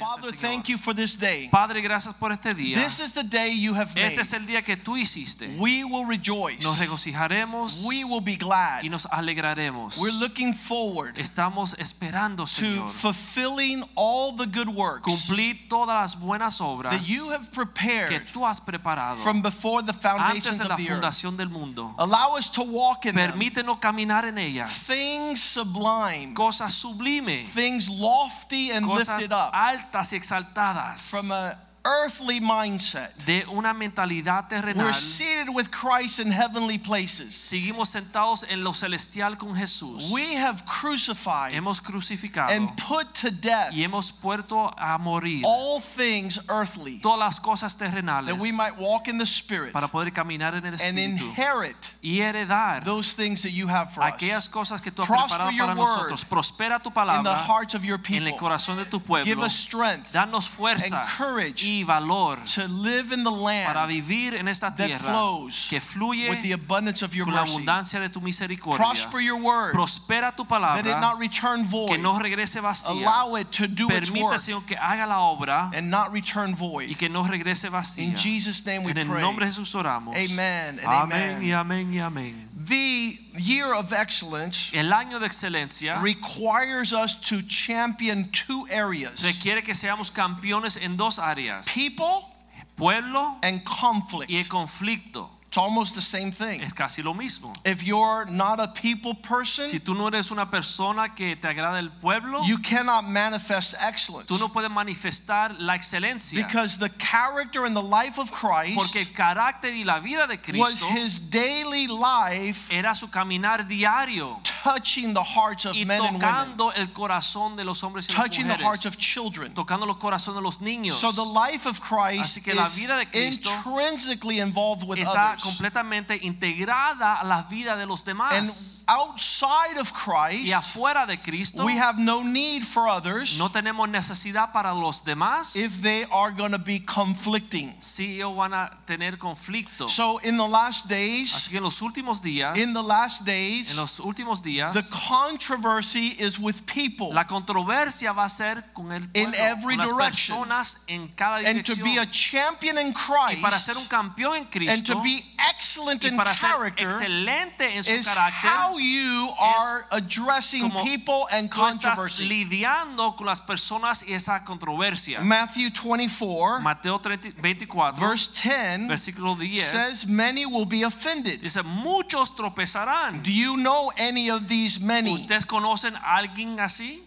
Father, thank you for this day. Padre, gracias por este día. This is the day you have made. Este es el día que tú hiciste. We will rejoice. Nos regocijaremos We will be glad. y nos alegraremos. We're looking forward Estamos esperando, to Señor, fulfilling all the good works cumplir todas las buenas obras that you have prepared. que tú has preparado from before the antes foundations de la of the earth. fundación del mundo. Allow us to walk in them. Permítenos caminar en ellas. Things sublime, Cosas sublimes, things lofty and cosas lifted up altas y exaltadas. From a earthly mindset. de una mentalidad terrenal. We're seated with Christ in heavenly places. Seguimos sentados en lo celestial con Jesús. We have crucified Hemos crucificado and put to death y hemos puesto a morir all things earthly todas las cosas terrenales that we might walk in the spirit para poder caminar en el espíritu. and inherit y heredar those things that you have for us aquellas cosas que tú has preparado para nosotros. Prospera tu palabra in the hearts of your people. en el corazón de tu pueblo. Give us strength Danos fuerza and courage y valor to live in the para land vivir en esta that tierra flows que fluye with the abundance of your con la mercy. abundancia de tu misericordia. Prosper your word Prospera tu that it not return que void. no regrese vacía. Allow it to do its Permita, work Señor, que haga la obra and not return y void. que no regrese vacía. In Jesus' name we En el pray. nombre de Jesús oramos. Amen and Amén amen. y amén y amén. The year of excellence El año de excelencia requires us to champion two areas requiere que seamos campeones en dos áreas. People Pueblo and conflict. y el conflicto. It's almost the same thing. Es casi lo mismo. If you're not a people person, Si tú no eres una persona que te agrada el pueblo, you cannot manifest excellence tú no puedes manifestar la excelencia. because the character and the life of Christ Porque el carácter y la vida de was his daily life era su caminar diario touching the hearts of y men and women, tocando el corazón de los hombres y las touching the hearts of children. tocando los corazones de los niños. So the life of Christ Así que la is vida de Cristo intrinsically involved with others. Completamente integrada a la vida de los And outside of Y Christ, afuera de Cristo we have no need for others no tenemos necesidad para los demás if they are going to be conflicting. si ellos van a tener conflicto. So in the last days, Así que en los últimos días, in the last days, en los últimos días, the controversy is with people. la controversia va a ser con el In pueblo, every con las direction. personas en cada dirección. And to be a champion in Christ, y para ser un campeón en Cristo, and to be excellent in character excelente en su is how you are addressing people and controversy. lidiando con las personas y esa controversia. Matthew 24, Mateo 24, verse 10 versículo 10, says, Many will be offended. dice, muchos tropezarán. Do you know any of these many? ¿Ustedes conocen a alguien así?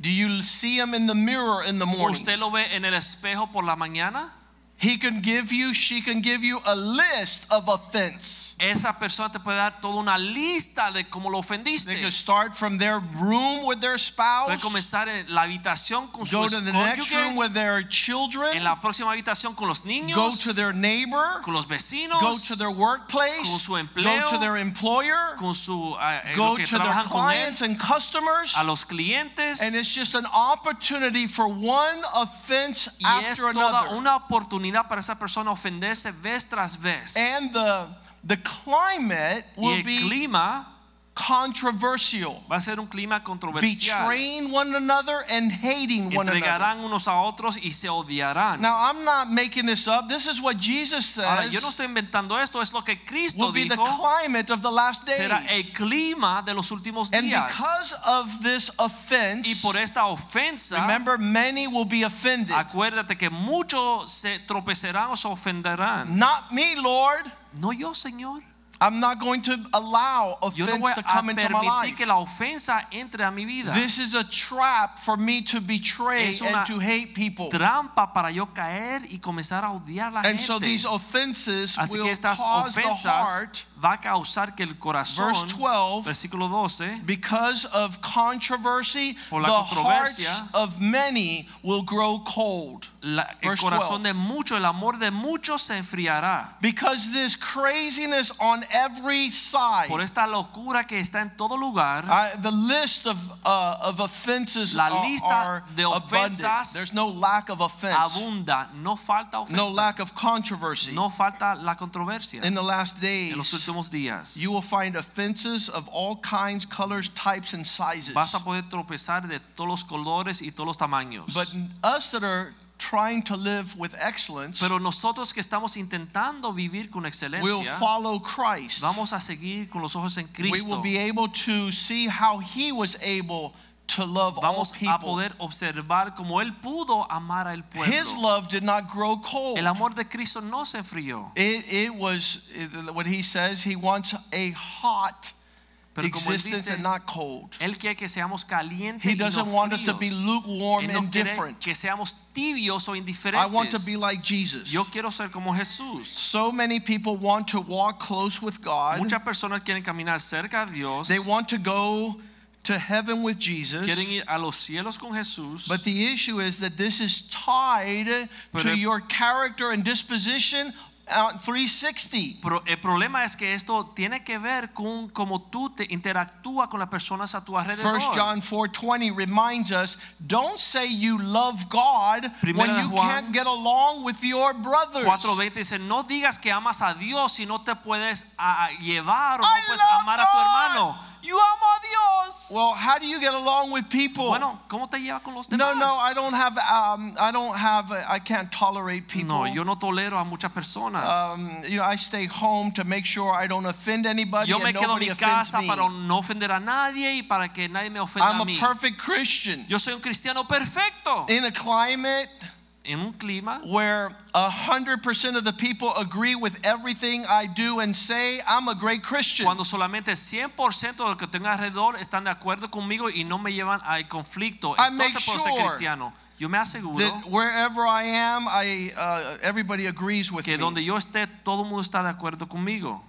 Do you see him in the mirror in the morning? ¿Usted lo ve en el espejo por la mañana? He can give you, she can give you a list of offense. Esa persona te puede dar toda una lista de cómo lo ofendiste. They could start from their room with their spouse. Puede comenzar en la habitación con su go to the next room with their children, en la próxima habitación con los niños. go to their neighbor, con los vecinos. go to their workplace, con su empleo. go to their employer, con su eh, go to their clients and customers. a los clientes. And it's just an opportunity for one offense Y es after toda another. una oportunidad para esa persona ofenderse vez tras vez. And the the climate Y will el be clima controversial. va a ser un clima controversial. Betraying one another and hating one another. Entregarán unos a otros y se odiarán. Now I'm not making this up. This is what Jesus says. Ahora, yo no estoy inventando esto, es lo que Cristo will be the climate of the last days. Será el clima de los últimos días. And because of this offense, Y por esta ofensa, remember many will be offended. acuérdate que muchos se tropezarán o se ofenderán. Not me, Lord. No yo, Señor. I'm not going to allow Yo no offense voy to a come into my life. que la ofensa entre a mi vida. This is a trap for me to betray Es una and to hate people. Trampa para yo caer y comenzar a odiar a la And so these offenses Así que will estas cause the heart va a causar que el corazón, Verse 12, versículo 12, because of controversy, the hearts of many will grow cold. La- el Verse corazón 12. de muchos, el amor de muchos se enfriará. Because this craziness on every side. Por esta locura que está en todo lugar, the list of uh, of offenses La lista are de ofensas There's no lack of offense, abunda, no falta no ofensa, lack of controversy. no falta la controversia. In the last En los days, últimos días you will find offenses of all kinds, colors, types, and sizes. vas a poder tropezar de todos los colores y todos los tamaños. But us that are trying to live with excellence Pero nosotros que estamos intentando vivir con excelencia, we'll follow Christ. vamos a seguir con los ojos en Cristo. We will be able to see how he was able to love all Vamos a poder observar como Él pudo amar al pueblo. His love did not grow cold. El amor de Cristo no se enfrió. It, it was it- what he says. He wants a hot Pero como Él existence dice, and not cold. Él quiere que seamos calientes He y no doesn't want us to be fríos. lukewarm Él no and quiere different. que seamos tibios o I indiferentes. want to be like Jesus. Yo quiero ser como Jesús. So many people want to walk close with God. Muchas personas quieren caminar cerca de Dios. They want to go to heaven with Jesus. Quieren ir a los cielos con Jesús. But the issue is that this is tied Pero to your character and disposition out 360. Pero el problema es que esto tiene que ver con cómo tú te interactúas con las personas a tu alrededor. 1 John 4:20 reminds us, don't say you love God Primera when you Juan can't get along with your brothers. 4.20 dice, no digas que amas a Dios si no te puedes a- a llevar o no puedes amar a tu hermano. Amo a Dios. Well, how do you get along with people? bueno, ¿cómo te llevas con los no, demás? no, I don't have um, I don't have I can't tolerate people. No, yo no tolero a muchas personas. um, you know, I stay home to make sure I don't offend anybody yo me and quedo en mi casa me. para no ofender a nadie y para que nadie me ofenda I'm a a mí. perfect Christian Yo soy un cristiano perfecto. in a climate En un clima where a hundred percent of the people agree with everything I do and say. I'm a great Christian. cuando solamente 100% de los que tengo alrededor están de acuerdo conmigo y no me llevan al conflicto. I make Entonces puedo ser sure cristiano. Yo me aseguro that wherever I am, I uh, everybody agrees with que me. donde yo esté todo el mundo está de acuerdo conmigo.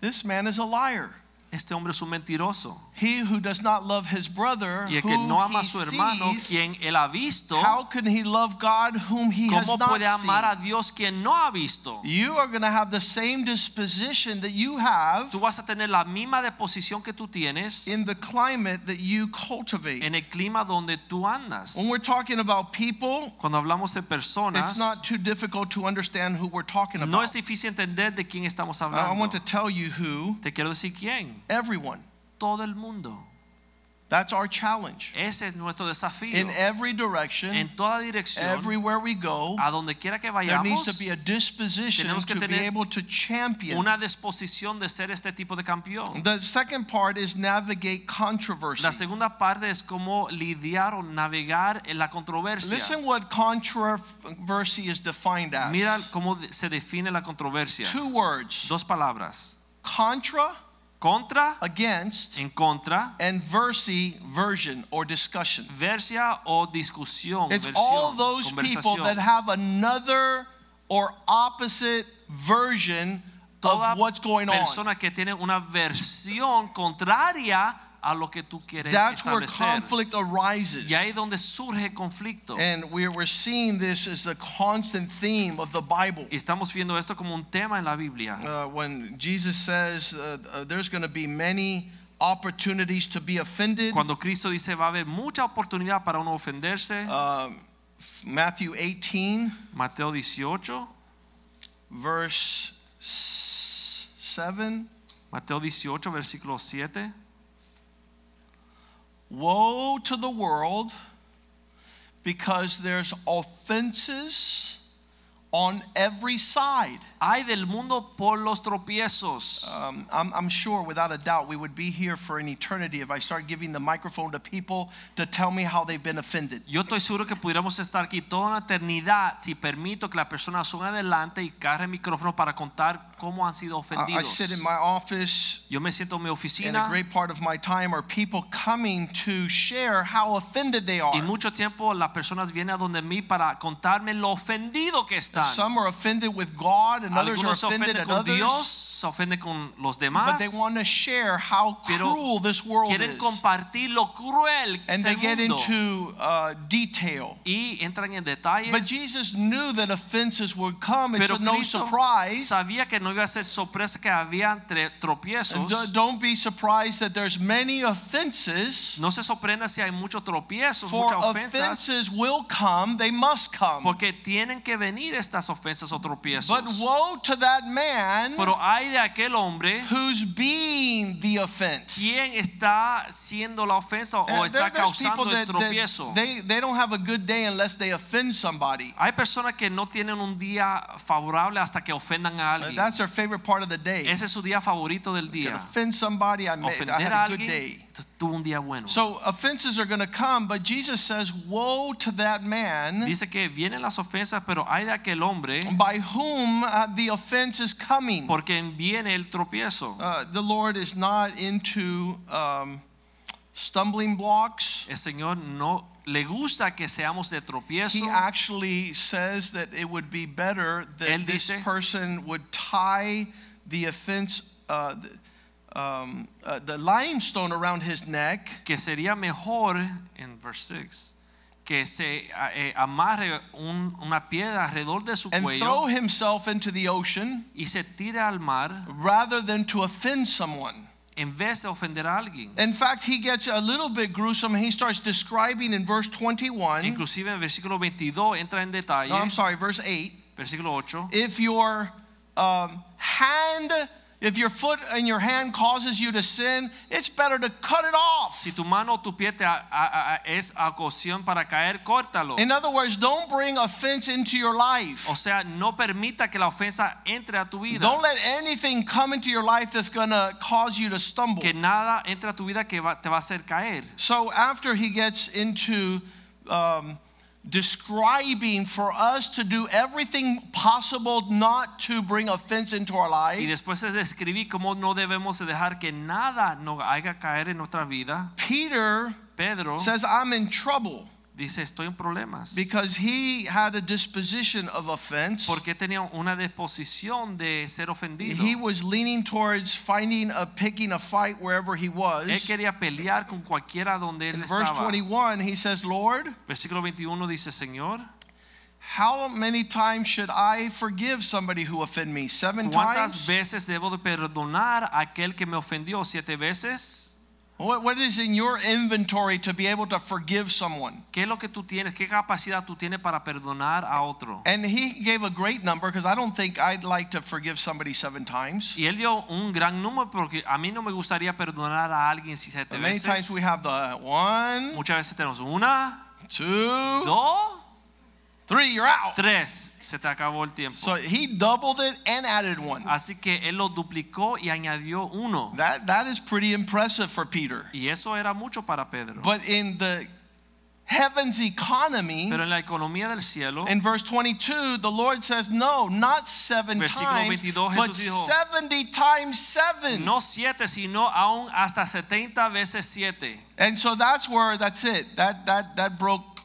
This man is a liar. Este hombre es un mentiroso. He who does not love his brother, Y el que no ama a su hermano, sees, quien él ha visto, how can he love God whom he has ¿cómo not puede amar a seen? Dios quien no ha visto? You are going to have the same disposition that you have Tú vas a tener la misma disposición que tú tienes in the climate that you cultivate. en el clima donde tú andas. When we're talking about people, Cuando hablamos de it's personas, not too difficult to understand who we're talking no about. es difícil entender de quién estamos I hablando. want to tell you who, Te quiero decir quién. Everyone. Todo el mundo. That's our challenge. Ese es nuestro desafío. In every direction, En toda dirección, everywhere we go, a donde quiera que vayamos, there needs to be a disposition tenemos que to be able to champion. una disposición de ser este tipo de campeón. The second part is navigate controversy. La segunda parte es cómo lidiar o navegar en la controversia. Listen what controversy is defined as. Mira cómo se define la controversia. Two words. Dos palabras. Contra, Contra, against, en contra, and versi, version or discussion. versia o discusión, It's versión, all those people that have another or opposite version Toda of what's going on. persona que tiene una versión contraria a lo que tú quieres That's where conflict arises. Y ahí donde surge conflicto. And we're, we're seeing this as a constant theme of the Bible. Y estamos viendo esto como un tema en la Biblia. Uh, when Jesus says uh, uh, there's going to be many opportunities to be offended, Cuando Cristo dice va a haber mucha oportunidad para uno ofenderse, um, Matthew 18, Mateo 18, verse 7 Mateo 18, versículo 7. Woe to the world because there's offenses on every side. Ay del mundo por los tropiezos. Um, I'm, I'm sure, without a doubt, we would be here for an eternity if I start giving the microphone to people to tell me how they've been offended. Yo estoy seguro que pudiéramos estar aquí toda una eternidad si permito que las personas suban adelante y carguen el micrófono para contar cómo han sido I, I sit in my office, Yo me siento en mi oficina. and a great part of my time are people coming to share how offended they are. y mucho tiempo las personas vienen a donde mí para contarme lo ofendido que están. Some are offended with God and others are se offended ofenden at con others. Dios, se ofenden con los But they want to share how Pero cruel this world quieren is. compartir lo cruel And they get mundo into uh, detail. y entran en detalles. But Jesus knew that offenses would come. It's Pero no surprise. sabía que no iba a ser sorpresa que había entre tropiezos. Do- Don't be surprised that there's many offenses. No se sorprenda si hay muchos tropiezos, muchas ofensas, offenses will come, they must come. porque tienen que venir estas ofensas o tropiezos. But woe to that man Pero hay de aquel hombre who's being the offense. quien está siendo la ofensa o está there- causando el that, tropiezo. that they, they don't have a good day unless they offend somebody. Hay personas que no tienen un día favorable hasta que ofendan a Uh, alguien. That's their favorite part of the day. Ese es su día favorito del día. offend somebody, I, made, I Ofender had a a good day. Tuvo un día bueno. So offenses are going to come, but Jesus says, "Woe to that man Dice que vienen las ofensas, pero hay de aquel hombre by whom uh, the offense is coming." por quien viene el tropiezo. Uh, the Lord is not into um, stumbling blocks. El Señor no le gusta que seamos de tropiezo. He actually says that it would be better that Él this dice- person would tie the offense, uh, um, uh, the limestone around his neck, que sería mejor en verse 6 que se eh, amarre un- una piedra alrededor de su and cuello throw himself into the ocean y se tire al mar rather than to offend someone. en vez de ofender a alguien. In fact, he gets a little bit gruesome. He starts describing in verse 21. Inclusive en versículo 22 entra en detalle, No, I'm sorry, verse 8. versículo 8, If your um, hand, if your foot and your hand causes you to sin, it's better to cut it off. si tu mano o tu pie te a- a- a- es ocasión para caer, córtalo. In other words, don't bring offense into your life. O sea, no permita que la ofensa entre a tu vida. Don't let anything come into your life that's going to cause you to stumble. Que nada entre a tu vida que va- te va a hacer caer. So after he gets into um, describing for us to do everything possible not to bring offense into our Y life, después de describir cómo no debemos dejar que nada nos haga caer en nuestra vida, Peter Pedro says, I'm in trouble dice, estoy en problemas. because he had a disposition of offense. Porque tenía una disposición de ser ofendido. He was leaning towards finding a picking a fight wherever he was. Él quería pelear con cualquiera donde él In verse 21, he says, Lord, Versículo 21 dice, Señor, how many times should I forgive somebody who offend me? Seven times?" ¿cuántas times? veces debo de perdonar a aquel que me ofendió? ¿Siete veces? What, what is in your inventory to be able to forgive someone? ¿Qué es lo que tú tienes? ¿Qué capacidad tú tienes para perdonar a otro? And he gave a great number because I don't think I'd like to forgive somebody seven times. Y él dio un gran número porque a mí no me gustaría perdonar a alguien siete But many times we have the one, Muchas veces tenemos una, two, dos, three, you're out. tres. Se te acabó el tiempo. So he doubled it and added one. Así que él lo duplicó y añadió uno. That, that is pretty impressive for Peter. Y eso era mucho para Pedro. But in the heaven's economy, Pero en la economía del cielo, in verse 22, the Lord says, no, not seven times, 22, but dijo, 70 times seven. no siete, sino aún hasta 70 veces siete. And so that's where, that's it. That, that, that broke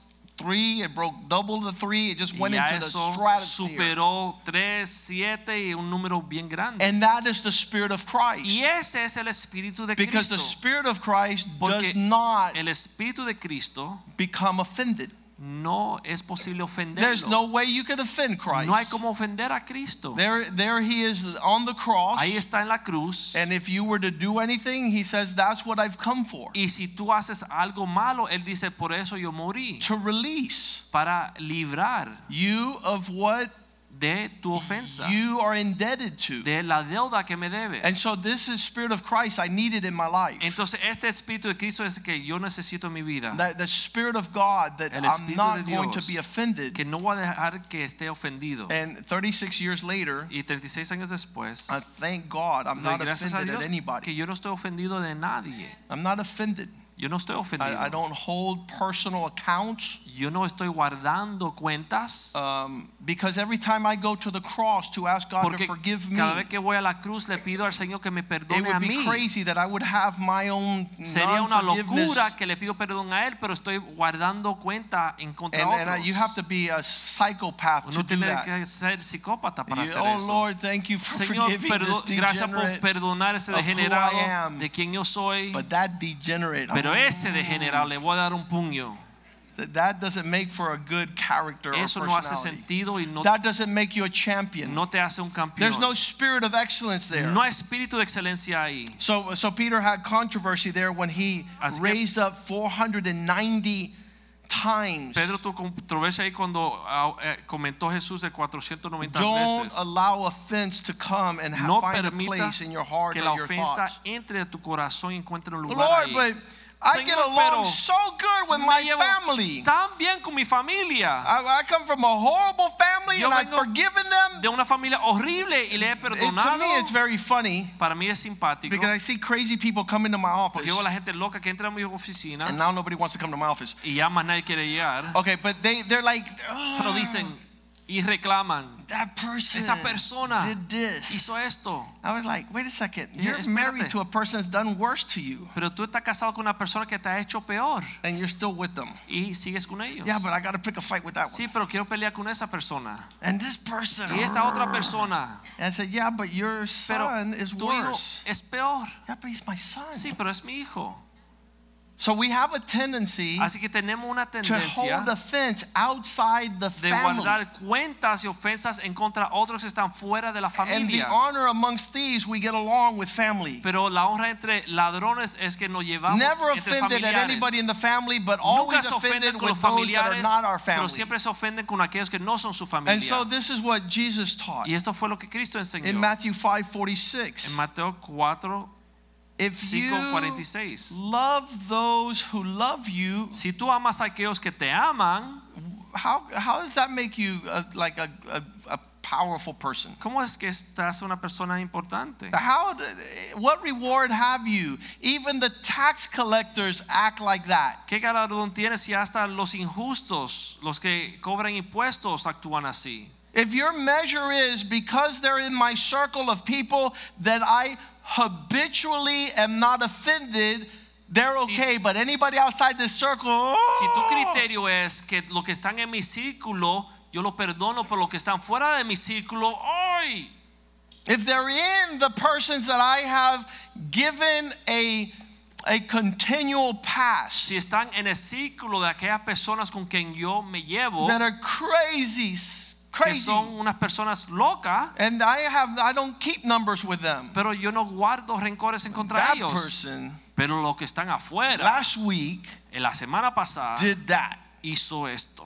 three, it broke double the three, it just went into the stratosphere. superó 3, 7 y un número bien grande. And that is the Spirit of Christ. Y ese es el Espíritu de Because the Spirit of Christ does not el Espíritu de Cristo become offended. No es posible There's no way you could offend Christ. No hay como ofender a Cristo. There, there he is on the cross. Ahí está en la cruz. And if you were to do anything, he says, that's what I've come for. Y si tú haces algo malo, Él dice, por eso yo morí. To release Para librar you of what de tu ofensa. you are indebted to. De la deuda que me debes. And so this is Spirit of Christ I needed in my life. Entonces este Espíritu de Cristo es que yo necesito en mi vida. That the Spirit of God that El I'm not going to be offended. Que no voy a dejar que esté ofendido. And 36 years later, Y 36 años después, I thank God I'm not offended at anybody. que yo no estoy ofendido de nadie. I'm not offended. Yo no estoy ofendido. I, I don't hold personal accounts Yo no estoy guardando cuentas. um, because every time I go to the cross to ask God to forgive me, cada vez que voy a la cruz le pido al Señor que me it perdone a would be mí. crazy that I would have my own Sería una locura que le pido perdón a él, pero estoy guardando cuenta en contra And, de and I- otros. you have to be a psychopath to Uno do tiene that. que ser psicópata para You- hacer oh eso. Lord, thank you for Señor, forgiving perdo- this gracias por perdonar ese of who I degenerado am. de quien yo soy. But that degenerate, Pero oh, ese degenerado le voy a dar un puño. that- that doesn't make for a good character or Eso no hace personality. sentido y no, That doesn't make you a champion. no te hace un There's no spirit of excellence there. No hay espíritu de excelencia ahí. So, so Peter had controversy there when he Así raised up 490 times. Pedro tuvo controversia ahí cuando ah, eh, comentó Jesús de 490 Don't veces. allow offense to come and No find a place in your heart que la ofensa entre a tu corazón y encuentre un lugar Lord, ahí. but I Señor, get along so good with my family. tan bien con mi familia. I, I come from a horrible family Yo and I've forgiven them. de una familia horrible y le he It- to me, it's very funny Para mí es simpático because I see crazy people come into my office porque veo la gente loca que entra a mi oficina and now nobody wants to come to my office. y ya más nadie quiere llegar, Okay, but they, they're like, pero "Ah, dicen y reclaman, that person esa persona did this. hizo esto. I was like, wait a second. You're espérate. married to a person that's done worse to you Pero tú estás casado con una persona que te ha hecho peor and you're still with them. y sigues con ellos. Yeah, but I got to pick a fight with that one. Sí, pero quiero pelear con esa persona. And this person. Y esta otra persona. And I said, yeah, but your Pero son is tu hijo worse. es peor. Yeah, but he's my son. Sí, pero es mi hijo. So we have a tendency Así que tenemos una to tendencia hold offense outside the de family. guardar cuentas y ofensas en contra otros que están fuera de la And the familia. honor amongst thieves, we get along with family. Pero la honra entre ladrones es que nos llevamos Never entre offended at familiares. anybody in the family, but Nunca always se offended ofenden con with los those that are familiares, not our pero family. siempre se ofenden con aquellos que no son su familia. And so this is what Jesus taught y esto fue lo que Cristo enseñó in Matthew en 5:46. Mateo 4, If 5, you 46. love those who love you, Si tú amas a aquellos que te aman, how how does that make you a, like a, a, a powerful person? ¿cómo es que estás una persona importante? How what reward have you? Even the tax collectors act like that. ¿Qué galardón tienes si hasta los injustos, los que cobran impuestos, actúan así? If your measure is because they're in my circle of people that I habitually am not offended, they're Si- okay. But anybody outside this circle, Si tu oh. criterio es que los que están en mi círculo, yo lo perdono, pero los que están fuera de mi círculo, ¡ay! if they're in the persons that I have given a a continual pass Si están en el círculo de aquellas personas con quien yo me llevo, that are crazy, que son unas personas locas, and I have I don't keep numbers with them. pero yo no guardo rencores en contra That ellos. person Pero los que están afuera, last week en la semana pasada, did that, hizo esto.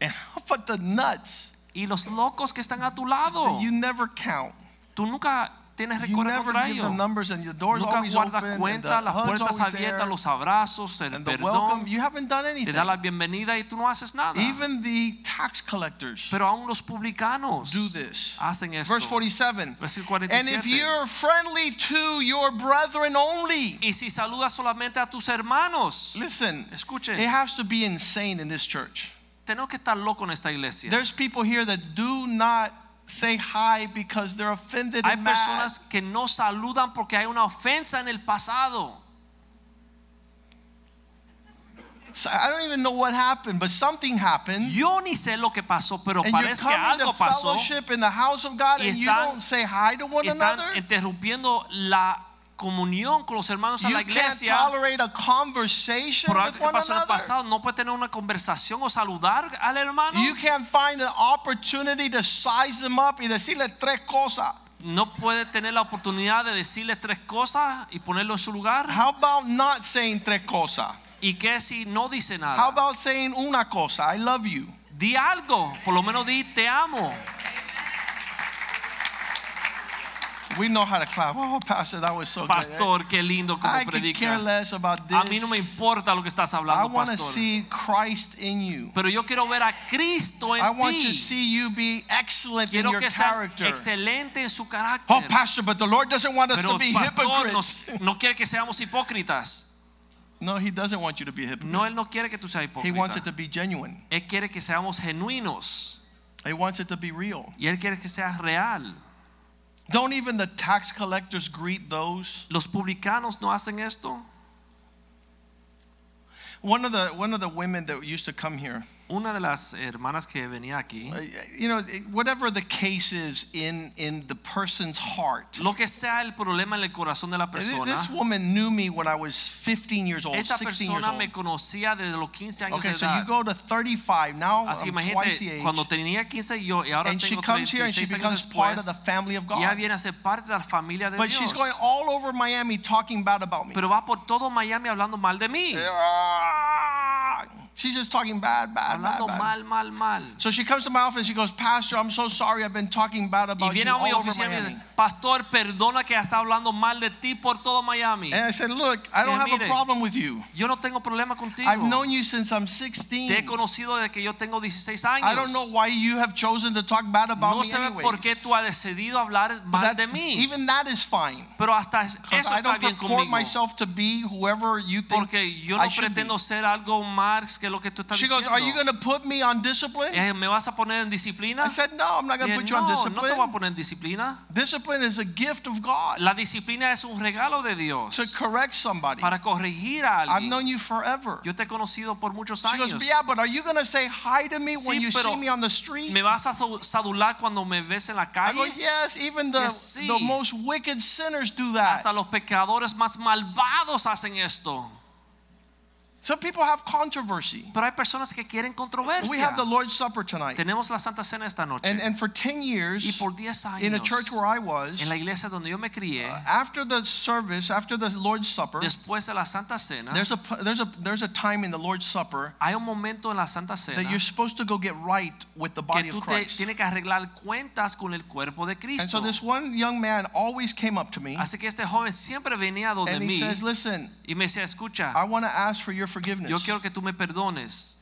and how about the nuts? Y los locos que están a tu lado, You never count. tú nunca tienes never contra ellos. Nunca guardas open cuenta, las puertas abiertas, there los abrazos, el perdón, te anything. da la bienvenida y tú no haces nada. Even the tax collectors Pero aún los publicanos do this. hacen esto. Verse 47. Versículo And if 47. you're friendly to your brethren only, Y si saludas solamente a tus hermanos, listen, escuchen, it has to be insane in this church. tenemos que estar locos en esta iglesia. There's people here that do not say hi because they're offended Hay and mad. personas que no saludan porque hay una ofensa en el pasado. So I don't even know what happened, but something happened. Yo ni sé lo que pasó, pero And parece que coming to algo pasó. fellowship in the house of God and you don't say hi to one Están another. interrumpiendo la comunión con los hermanos a You la can't iglesia. a Por algo que pasó en el pasado, no puede tener una conversación o saludar al hermano. You can't find an opportunity to size them up y decirle tres cosas. No puede tener la oportunidad de decirle tres cosas y ponerlo en su lugar. How about not saying tres cosas? ¿Y qué si no dice How nada? about saying una cosa? I love you. Di algo, por lo menos di te amo. We know how to clap. Oh, Pastor, that was so good. Pastor, qué lindo como I predicas. less about this. A mí no me importa lo que estás I hablando, to pastor. see Christ in you. Pero yo quiero ver a Cristo I en want to ti. see you be excellent in Quiero your que sea character. excelente en su carácter. Oh, Pastor, but the Lord doesn't want us Pero to be pastor hypocrites. nos- no quiere que seamos hipócritas. No, he doesn't want you to be hypocrite. No, Él no quiere que tú seas He wants it hipócrita. to be genuine. Él quiere que seamos genuinos. He wants it to be real. Y Él quiere que seas real. Don't even the tax collectors greet those? Los publicanos no hacen esto. One of the one of the women that used to come here, Una de las hermanas que venía aquí, uh, you know, whatever the case is in in the person's heart. lo que sea el problema en el corazón de la persona. This woman knew me when I was 15 years old, esta 16 years persona old. me conocía desde los 15 años Okay, de so you go to 35 now. Así I'm twice the age. cuando tenía 15 yo y ahora and she tengo comes here and she 36 becomes part of the family of God. ya viene a ser parte de la familia de But Dios. she's going all over Miami talking bad about me. Pero va por todo Miami hablando mal de mí. Ah, She's just talking bad, bad, bad, bad. mal, mal, mal. So she comes to my office. And she goes, Pastor, I'm so sorry. I've been talking bad Y about you viene a all over oficina y Miami. dice, Pastor, perdona que está hablando mal de ti por todo Miami. And I said, Look, I don't have a mire. problem with you. Yo no tengo problema contigo. I've known you since I'm Te he 16. conocido desde que yo tengo 16 I don't know why you have chosen to talk bad about No me sé anyways. por qué tú has decidido hablar mal that- de mí. even that is fine. Pero hasta eso I está don't bien conmigo. myself to be whoever you think Porque yo I no be. pretendo ser algo más que lo que tú estás She goes. Are you going to put me on discipline? Eh, ¿Me vas a poner en disciplina? I said, No, I'm not going to put you on no, no te voy a discipline. poner en disciplina. Discipline is a gift of God La disciplina es un regalo de Dios to correct somebody. para corregir a I've known you forever. Yo te he conocido por muchos She goes, años. Yeah, but are you going to say hi to me Sí, when you see me on the street? ¿Me vas a sa- sadular cuando me ves en la I go, calle? Yes, even the, sí. the most wicked sinners do that. Hasta los pecadores más malvados hacen esto. So people have controversy. Pero hay personas que quieren controversia. We have the Lord's Supper tonight. Tenemos la Santa Cena esta noche. And, and for 10 y years, por 10 años, in a church where I was, en la iglesia donde yo me crié, uh, after the service, after the Lord's Supper, después de la Santa Cena, there's a, there's, a, there's a time in the Lord's Supper hay un momento en la Santa that you're supposed to go get right with the body que tú of te Christ. tienes que arreglar cuentas con el cuerpo de And so this one young man always came up to me Así que este joven siempre venía donde and he mí says, Listen, y me decía, escucha, I want to ask for your forgiveness. yo quiero que tú me perdones.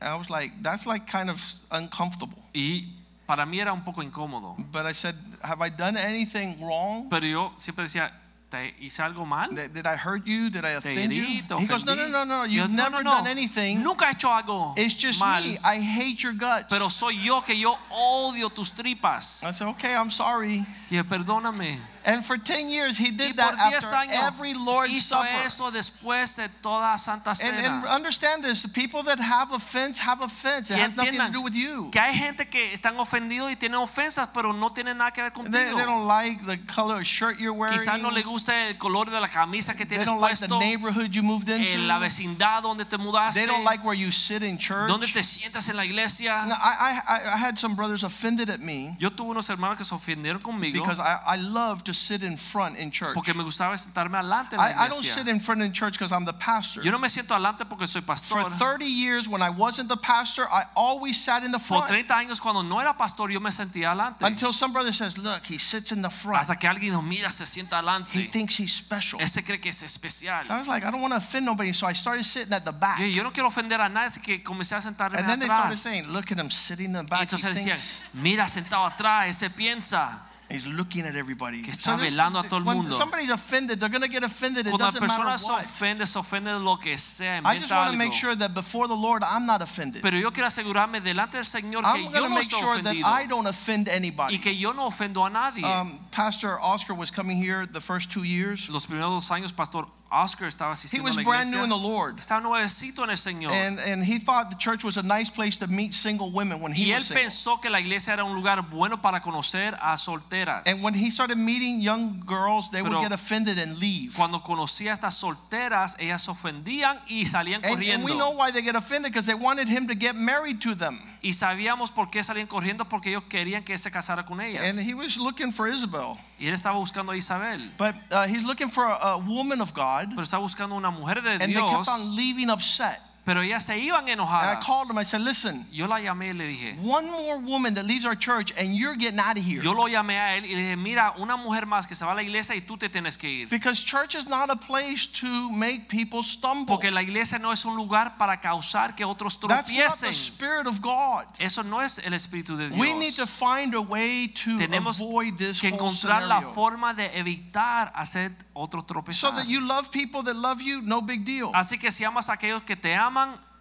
And I was like, That's like kind of uncomfortable. Y para mí era un poco incómodo. But I said, Have I done anything wrong? Pero yo siempre decía, ¿te hice algo mal? Did, did I hurt you? Did I offend you? He goes, No, no, no, no. You've no, never no, no. done anything. Nunca he hecho algo It's just mal. me. I hate your guts. Pero soy yo que yo odio tus tripas. I said, Okay, I'm sorry. Y perdóname. And for 10 years, he did that 10 after años every Lord's hizo Supper. eso después de toda Santa And, and Cena. understand this the people that have offense have offense. It has nothing to do with you. que hay gente que están ofendidos y tienen ofensas, pero no tienen nada que ver They, contigo. they don't like the color of shirt you're wearing. Quizás no le gusta el color de la camisa que They tienes don't like the neighborhood you moved eh, en la into. vecindad donde te mudaste, They don't like where you sit in church. donde te sientas en la iglesia. Now, I, I, I had some brothers offended at me Yo tuve unos hermanos que se ofendieron conmigo because I, I love to sit in front in church. porque me gustaba sentarme adelante en la I, I don't sit in front in church because I'm the pastor. Yo no me siento adelante porque soy pastor. For 30 years, when I wasn't the pastor, I always sat in the Por front. 30 años cuando no era pastor yo me sentía adelante. Until some brother says, Look, he sits in the front. Hasta que alguien nos mira, se sienta adelante. He thinks he's special. Ese cree que es especial. So I was like, I don't want to offend nobody, so I started sitting at the back. Yo, yo no quiero ofender a nadie, así que comencé a sentarme atrás. And then they started saying, Look at him sitting in the back. He entonces decían, mira sentado atrás, ese piensa. He's looking at everybody. Que está there's- velando a todo el when mundo. somebody's offended, they're going to get offended. It Cuando la doesn't matter persona se ofende, se ofende lo que sea, I just want to make sure that before the Lord, I'm not offended. Pero yo quiero asegurarme delante del Señor que I'm yo no make estoy sure that ofendido I don't offend y anybody. que yo no ofendo a nadie. Um, Pastor Oscar was coming here the first two years. Los primeros dos años, Pastor Oscar estaba He was brand new in the. Lord. Estaba nuevecito en el Señor. And, and he thought the church was a nice place to meet single women when he Y él was pensó que la iglesia era un lugar bueno para conocer a solteras. And when he started meeting young girls, they would get offended and leave. Cuando conocía a estas solteras, ellas se ofendían y salían And, and we know why they get offended because they wanted him to get married to them. Y sabíamos por qué salían corriendo porque ellos querían que se casara con ellas. And he was looking for Isabel. Y él estaba buscando a Isabel. But uh, he's looking for a, a woman of God. Pero estaba buscando una mujer de And they Dios. kept on leaving upset. Pero ellas se iban And I called him. I said, listen, Yo la llamé y le dije. one more woman that leaves our church and you're getting out of here. Yo lo llamé a él y le dije, mira, una mujer más que se va a la iglesia y tú te tienes que ir. Because church is not a place to make people stumble. Porque la iglesia no es un lugar para causar que otros That's not the tropiecen. spirit of God. Eso no es el espíritu de We need to Dios. find a way to Tenemos avoid this que whole encontrar la scenario. forma de evitar hacer otro So tropezar. that you love people that love you, no big deal. Así que si amas a aquellos que te aman,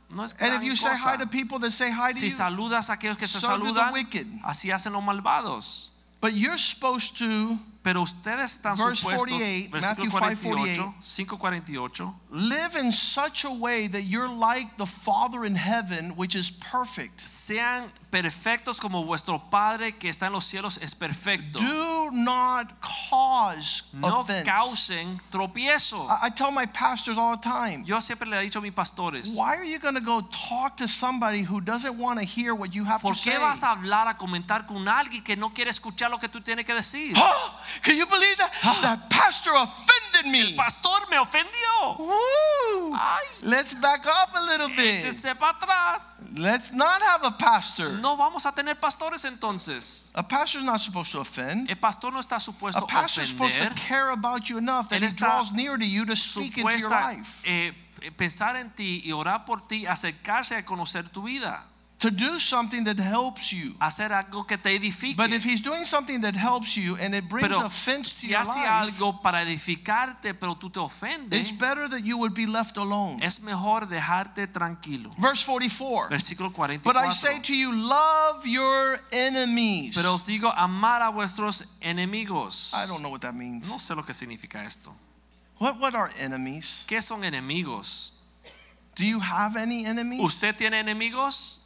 no es And if you say hi to people that say hi to Si you, saludas a aquellos que te so do the saludan, wicked. así hacen los malvados. but you're supposed to Pero ustedes están Verse supuestos, 48, versículo Matthew 48, 5:48, live in such a way that you're like the Father in heaven, which is perfect. sean perfectos como vuestro Padre que está en los cielos es perfecto. Do not cause No offense. causen tropiezo. I, I tell my pastors all the time. Yo siempre le he dicho a mis pastores, Why are you going to go talk to somebody who doesn't want to hear what you have to say? ¿por qué vas a hablar, a comentar con alguien que no quiere escuchar lo que tú tienes que decir? Can you believe that? That pastor offended me. El Pastor, me ofendió. Woo. Let's back off a little bit. échese para atrás. Let's not have a pastor. No vamos a tener pastores entonces. A pastor's not supposed to offend. El pastor no está A supuesto a pastor's supposed to care about you enough that he draws near to you to speak into your life. eh, pensar en ti y orar por ti, acercarse a conocer tu vida, To do something that helps you. hacer algo que te edifique. But if he's doing something that helps you and it brings Pero offense to si your hace life, algo para edificarte, pero tú te it's better that you would be left alone. es mejor dejarte tranquilo. Verse 44. Versículo But I say to you, love your enemies. Pero os digo, amar a vuestros enemigos. I don't know what that means. No sé lo que significa esto. What, what are enemies? ¿Qué son enemigos? Do you have any enemies? ¿Usted tiene enemigos?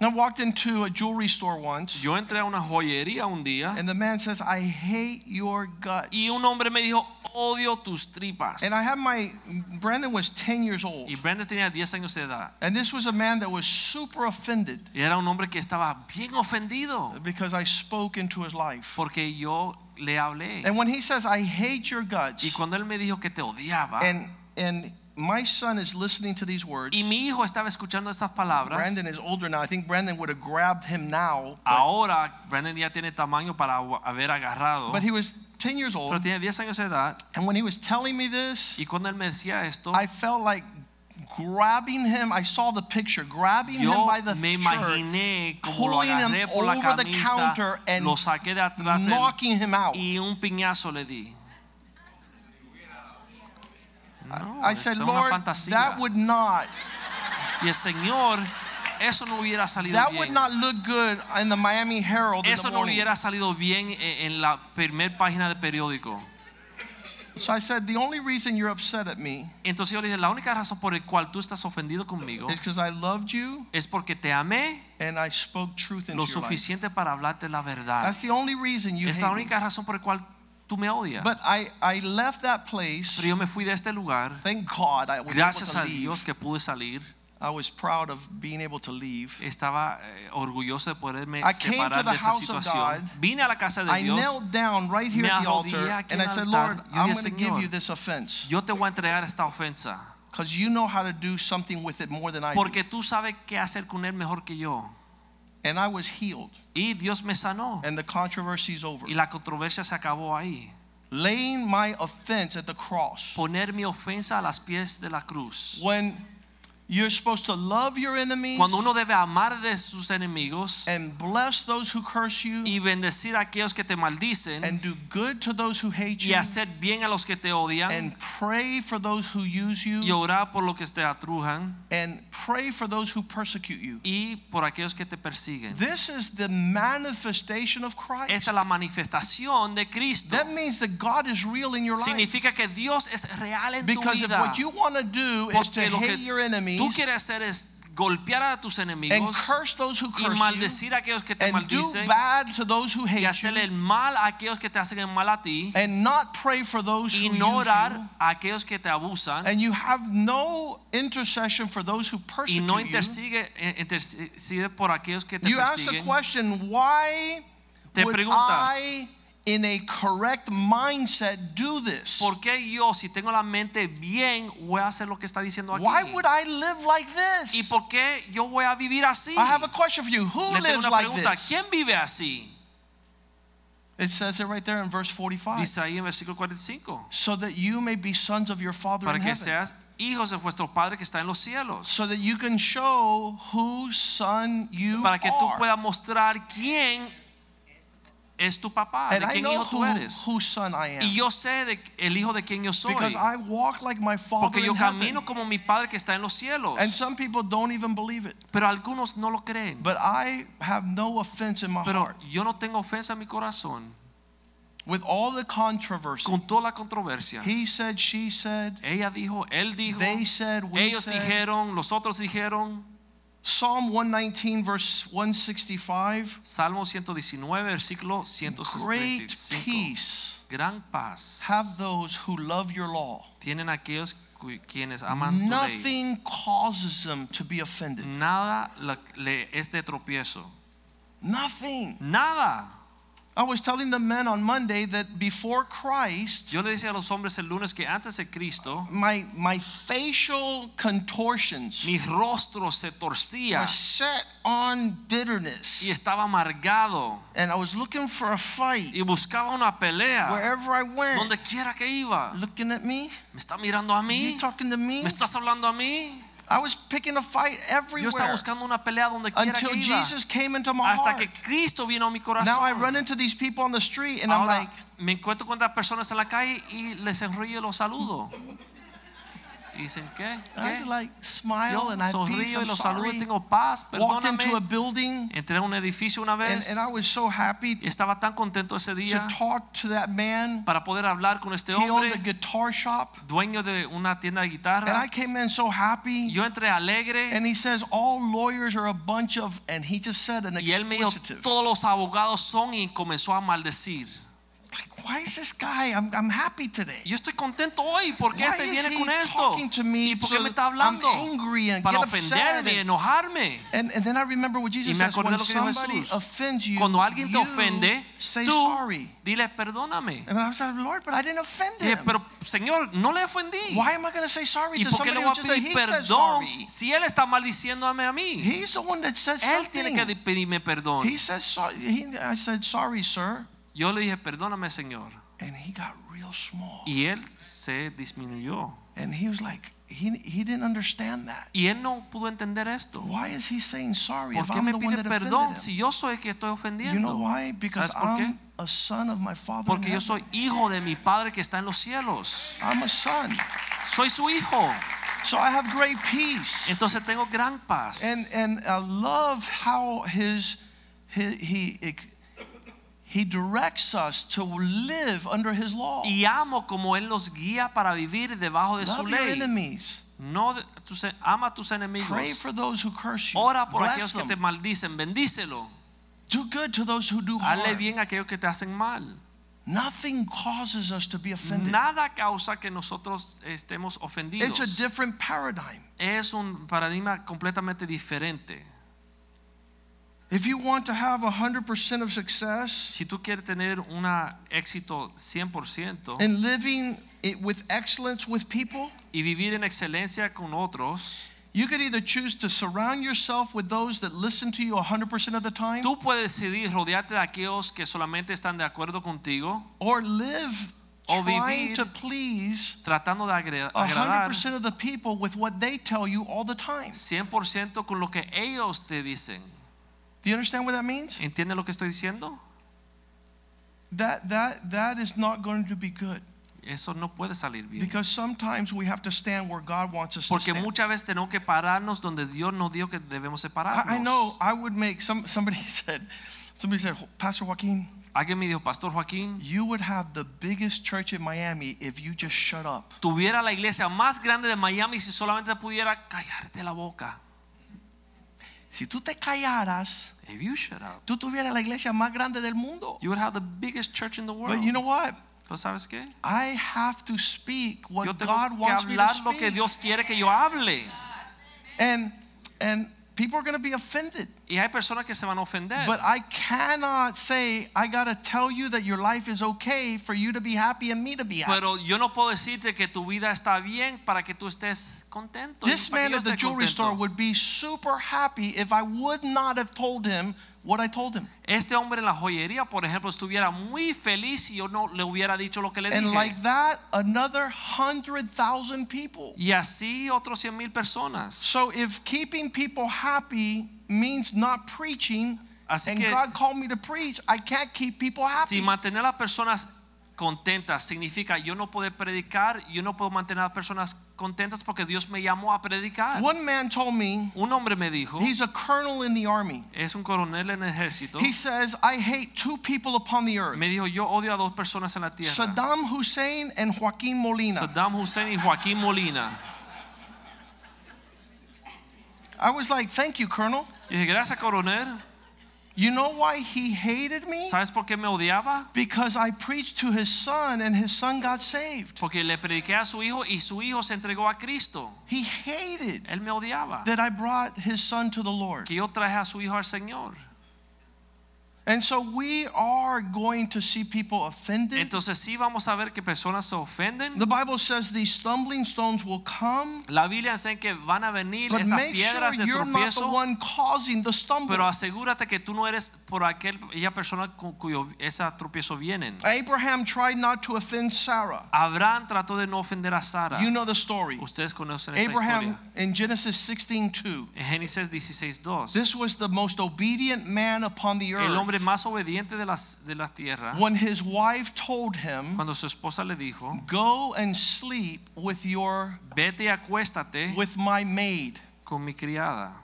I walked into a jewelry store once, Yo entré a una joyería un día and the man says, I hate your guts. y un hombre me dijo, odio tus tripas. And I have my, Brandon was 10 years old. Y Brenda tenía 10 años de edad. And this was a man that was super offended Y era un hombre que estaba bien ofendido because I spoke into his life. porque yo le hablé. And when he says, I hate your guts, Y cuando él me dijo que te odiaba, and, and my son is listening to these words, y mi hijo estaba escuchando estas palabras, Brandon is older now. I think Brandon would have grabbed him now. Ahora Brandon ya tiene tamaño para haber agarrado, but he was 10 years pero old. tiene 10 años de edad. And when he was telling me this, Y cuando él me decía esto, I felt like grabbing him. I saw the picture, grabbing him by the me shirt, imaginé como pulling him agarré por la over the counter and lo saqué de atrás del- knocking him out. y un piñazo le di. No, I said, Lord, that would not, y el Señor, eso no hubiera salido that would bien. not look good in the Miami Herald in Eso the no hubiera salido bien en la primer página del periódico. So I said, the only reason you're upset at me Entonces yo le dije, la única razón por la cual tú estás ofendido conmigo is because I loved you es porque te amé and I spoke truth into lo your life. suficiente para hablarte la verdad. That's the only reason you Es la única razón por la cual tú me odias. But I, I left that place. Pero yo me fui de este lugar. Thank God I was Gracias able a to leave. Dios que pude salir. I was proud of being able to leave. Estaba eh, orgulloso de poderme I came separar to the de esa house of situación. God. Vine a la casa de I Dios. knelt down right here Me at the altar and I said. Lord, I'm going to give you this offense Yo te voy a entregar esta ofensa because you know how to do something with it more than I do. porque tú sabes qué hacer con él mejor que yo. And I was healed Y Dios me sanó. and the controversy is over. Y la controversia se acabó ahí. Laying my offense at the cross. Poner mi ofensa a las pies de la cruz. When you're supposed to love your enemies Cuando uno debe amar de sus enemigos and bless those who curse you y bendecir a aquellos que te maldicen and do good to those who hate you y hacer bien a los que te odian and pray for those who use you y orar por los que te atrujan and pray for those who persecute you. y por aquellos que te persiguen. This is the manifestation of Christ. Esta es la manifestación de Cristo. That means that God is real in your life. Significa que Dios es real en tu vida. Because if what you want to do is to Porque lo que hate your enemies tú quieres hacer es golpear a tus and enemigos curse those who y curse you maldecir a aquellos que te and do maldicen bad to those who y hate hacerle you el mal a aquellos que te hacen el mal a ti and not pray for those who y use no you orar a aquellos que te abusan and you have no intercession for those who y persecute no you. intercede, eh, intercede por aquellos que te You ask the persiguen. question, why Te would preguntas, I in a correct mindset do this? ¿Por qué yo, si tengo la mente bien, voy a hacer lo que está diciendo aquí? Why would I live like ¿Y this? por qué yo voy a vivir así? I have a question for you. Who Le lives una like pregunta. this? ¿Quién vive así? It says it right there in verse 45. Dice ahí en versículo 45. So that you may be sons of your Father Para in que heaven. seas hijos de vuestro Padre que está en los cielos. So that you can show whose son you Para que tú are. puedas mostrar quién es tu papá, And de I quién know hijo tú who, eres. whose son I am. Y yo sé de, el hijo de quien yo soy. Because I walk like my Father Porque yo in heaven. camino como mi padre que está en los cielos. And some people don't even believe it. Pero algunos no lo creen. But I have no offense in my Pero heart. yo no tengo ofensa en mi corazón. With all the controversy, Con toda la controversia. he said, she said, Ella dijo, él dijo, they said, we ellos said. dijeron, los otros dijeron. Psalm 119, verse 165. Salmo 119, versículo Great peace Gran paz have those who love your law. tienen aquellos quienes aman tu ley. Nothing causes them to be offended. Nada le es de tropiezo. Nothing. Nada. I was telling the men on Monday that before Christ, Yo le decía a los hombres el lunes que antes de Cristo, my, my facial contortions mi rostro se torcía were set on bitterness. y estaba amargado And I was looking for a fight y buscaba una pelea wherever I went. donde quiera que iba. Looking at me? ¿Me está mirando a mí? You talking to me? ¿Me estás hablando a mí? I was picking a fight Yo estaba everywhere buscando una pelea donde quiera until que iba. Jesus came into my Hasta heart. que Cristo vino a mi corazón. Now I run into these people on the street and I'm like, me encuentro con otras personas en la calle y les sonrío y los saludo. Y dicen, ¿qué? I ¿Qué? just like smile Yo and I sonrío y los saludo, tengo paz, Walked into a perdóname. building Entré a un edificio una and, vez and I was so happy y estaba tan contento ese to talk to that man. para poder hablar con este He owned a hombre, guitar shop. dueño de una tienda de And. I came in so happy. Yo entré alegre And he says, all lawyers are a bunch of, and he just said an y él me dijo, todos los abogados son y comenzó a maldecir. Why is this guy? I'm, I'm happy today. Yo estoy contento hoy porque Why este is viene he con esto. talking to me ¿Y por qué so me está I'm angry and Para get ofenderme, and- enojarme. And, and then I remember what Y Jesus me says, when lo que dijo somebody Jesús. offends you, Cuando alguien te ofende, say tú sorry. dile perdóname. And I was like, Lord, but I didn't offend Y him. pero Señor, no le ofendí. Why am I going to say sorry ¿Y to por qué le voy a pedir perdón si él está maldiciéndome a mí? He's the one that said Él tiene something. que pedirme perdón. He says sorry. He, I said sorry, sir, Yo le dije, perdóname, Señor. and he got real small. Y él se disminuyó. And he was like, he, he didn't understand that. Y él no pudo entender esto. Why is he saying sorry ¿Por qué me pide perdón si yo soy el que estoy You ofendiendo? know why? Because ¿Sabes por qué? I'm a son of my father. Porque yo soy hijo de mi Padre que está en los cielos. I'm a son. Soy su hijo. So I have great peace. Entonces tengo gran paz. And and I love how his, he he he directs us to live under his law. y amo como Él nos guía para vivir debajo de su Love your ley. enemies. No tus- ama a tus Pray for those who curse you. Ora por Bless aquellos que te them. maldicen. Bendícelo. Do good to those who do harm. bien a aquellos que te hacen mal. Nothing causes us to be offended. Nada causa que nosotros estemos It's a ofendidos. different paradigm. Es un paradigma completamente diferente. If you want to have 100% of success Si tú quieres tener un éxito 100% in living it with excellence with people, y vivir en excelencia con otros, you could either choose to surround yourself with those that listen to you 100% of the time tú puedes decidir rodearte de aquellos que solamente están de acuerdo contigo, or live O trying vivir to please tratando de agradar 100% of the people with what they tell you all the time. 100% con lo que ellos te dicen. Do you understand what that means? ¿Entiendes lo que estoy diciendo? That that that is not going to be good Eso no puede salir bien. because sometimes we have to stand where God wants us to Porque stand. muchas veces tenemos que pararnos donde Dios nos dijo que debemos separarnos. I, I know I would make some somebody said somebody said Pastor Joaquin Alguien me dijo, Pastor Joaquín, you would have the biggest church in Miami if you just shut up. tuviera la iglesia más grande de Miami si solamente pudiera callarte la boca. Si tú te callaras, If you shut up, tú tuvieras la iglesia más grande del mundo. you would have the biggest church in the world. But you know what? Pero ¿sabes qué? I have to speak what Yo tengo God que wants me to hablar lo que speak. Dios quiere que yo hable. And and people are going to be offended. Y hay personas que se van a ofender. But I cannot say I got to tell you that your life is okay for you to be happy and me to be happy. Pero yo no puedo decirte que tu vida está bien para que tú estés contento. This man at the jewelry contento. store would be super happy if I would not have told him what I told him. Este hombre en la joyería, por ejemplo, estuviera muy feliz si yo no le hubiera dicho lo que le And dije. like that, another hundred thousand people. y así otros 100 mil personas. So if keeping people happy means not preaching, Así and que- God called me to preach, I can't keep people happy. Si mantener a las personas contentas significa yo no puedo predicar, yo no puedo mantener a las personas contentas porque Dios me llamó a predicar. One man told me, Un hombre me dijo, he's a colonel in the army. es un coronel en el ejército, He says, I hate two people upon the earth me dijo yo odio a dos personas en la tierra, Saddam Hussein and Joaquin Molina. Saddam Hussein y Joaquín Molina. I was like, Thank you, Colonel. Y dije, gracias coronel. You know why he hated me? ¿Sabes por qué me odiaba? Because I preached to his son and his son got saved. Porque le prediqué a su hijo y su hijo se entregó a Cristo. He hated Él me odiaba. that I brought his son to the Lord. Que yo traje a su hijo al Señor. And so we are going to see people offended. Entonces sí vamos a ver que personas se ofenden. The Bible says these stumbling stones will come, La Biblia enseña que van a venir but estas make piedras sure de you're not the tropiezo, one causing the stumble. pero asegúrate que tú no eres por aquel, aquella persona cu- cuyo esa tropiezo vienen. Abraham tried not to offend Sarah. Abraham trató de no ofender a Sara. You know the story. Ustedes conocen esa Abraham historia. in Genesis 16:2. En Génesis 16:2. This was the most obedient man upon the earth. El hombre earth. más obediente de, las, de la tierra, When his wife told him, cuando su esposa le dijo, "Go and sleep with your vete acuéstate with my maid." con mi criada.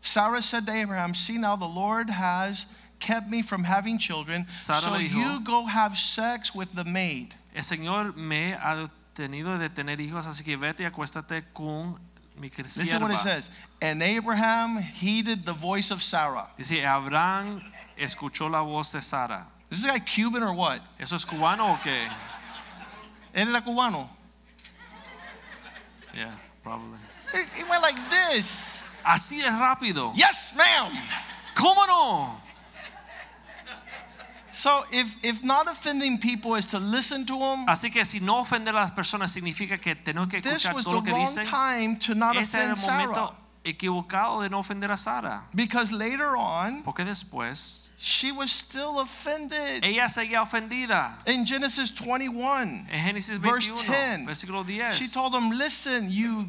Sarah said to Abraham, "See now the Lord has kept me from having children, Sara so dijo- you go have sex with the maid." El Señor me ha detenido de tener hijos, así que vete y acuéstate con mi Listen to what it says. And Abraham heeded the voice of Sarah. Dice, Abraham escuchó la voz de Sara. Is this guy Cuban or what? ¿Eso es cubano o qué? Él era cubano. Yeah, probably. He- went like this. Así es rápido. Yes, ma'am. ¿Cómo no? So if if not offending people is to listen to them, Así que si no ofender a las personas significa que tenemos que escuchar todo lo que dicen. This was the wrong time to not offend Sarah. Equivocado de no ofender a Sara. Because later on, Porque después she was still offended. ella seguía ofendida. In Genesis 21, En Génesis Verse 10, versículo 10. she told him, Listen, you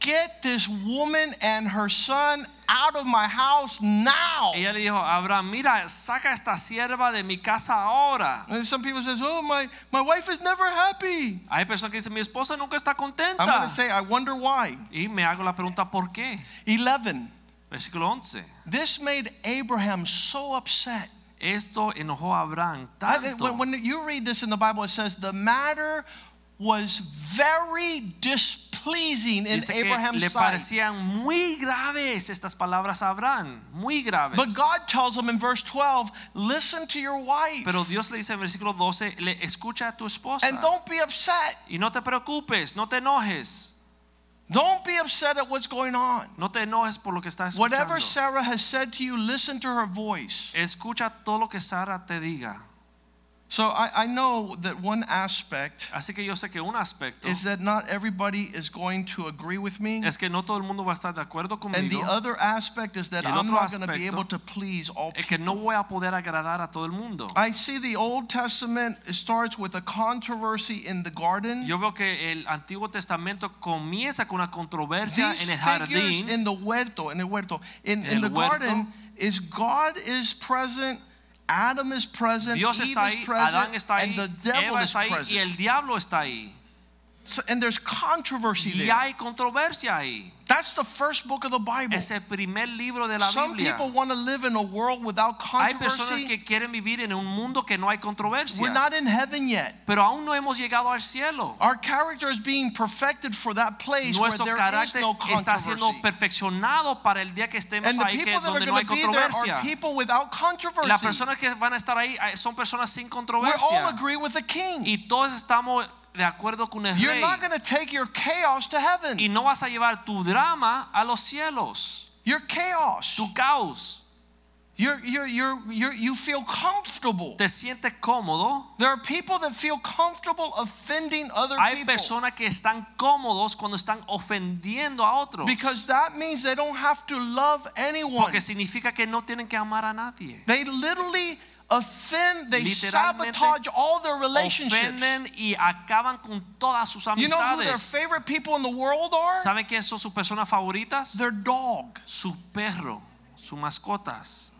get this woman and her son out of my house now. Ella le dijo, Abraham, mira, saca esta sierva de mi casa ahora. And some people says, "Oh, my my wife is never happy." Hay personas que dicen, mi esposa nunca está I'm going to say, "I wonder why." Y me hago la pregunta, ¿por qué? 11. Versículo 11. This made Abraham so upset. Esto enojó a Abraham I- tanto. when, when you read this in the Bible, it says the matter was very displeasing in Dice que Abraham's le sight. parecían muy graves estas palabras a Abraham, muy graves. But God tells him in verse 12, listen to your wife Pero Dios le dice en versículo 12, le escucha a tu esposa. and don't be upset. Y no te preocupes, no te enojes. Don't be upset at what's going on. No te enojes por lo que estás Whatever. Sarah has said to you, listen to her voice. Escucha todo lo que Sara te diga. So I, I know that one aspect Así que yo sé que un aspecto is that not everybody is going to agree with me. es que no todo el mundo va a estar de acuerdo conmigo. And the other aspect is that I'm not going to be able to please all Es que people. no voy a poder agradar a todo el mundo. I see the Old Testament starts with a controversy in the garden. Yo veo que el Antiguo Testamento comienza con una controversia These en el jardín. in the huerto, in the huerto, in, En in the huerto. garden, is God is present, Adam is present, Dios Eve está is present, Adán está ahí, and the devil Eva is está ahí y present. el diablo está ahí. So, and there's controversy Y there. hay controversia ahí. That's the first book of the Bible. Es el primer libro de la Some Biblia. people want to live in a world without Hay personas controversy. que quieren vivir en un mundo que no hay We're not in heaven yet. Pero aún no hemos llegado al cielo. Our character is being perfected for that place where Nuestro there is no está siendo controversy. perfeccionado para el día que estemos And ahí, que people that are donde no hay going to be there controversia. are people without Y las controversy. personas que van a estar ahí eh, son personas sin We all agree with the king. Y todos estamos de acuerdo con el You're rey. not going to take your chaos to heaven. Y no vas a llevar tu drama a los cielos, Your chaos. tu caos. You're, you're, you're, you feel comfortable. Te sientes cómodo. There are people that feel comfortable offending other Hay people personas que están cómodos cuando están ofendiendo a otros. because that means they don't have to love anyone. Porque significa que no tienen que amar a nadie. They literally offend, they sabotage all their relationships. Ofenden y acaban con todas sus You know who their favorite people in the world are? ¿Saben quiénes son sus personas favoritas? Their dog. Su perro, sus mascotas,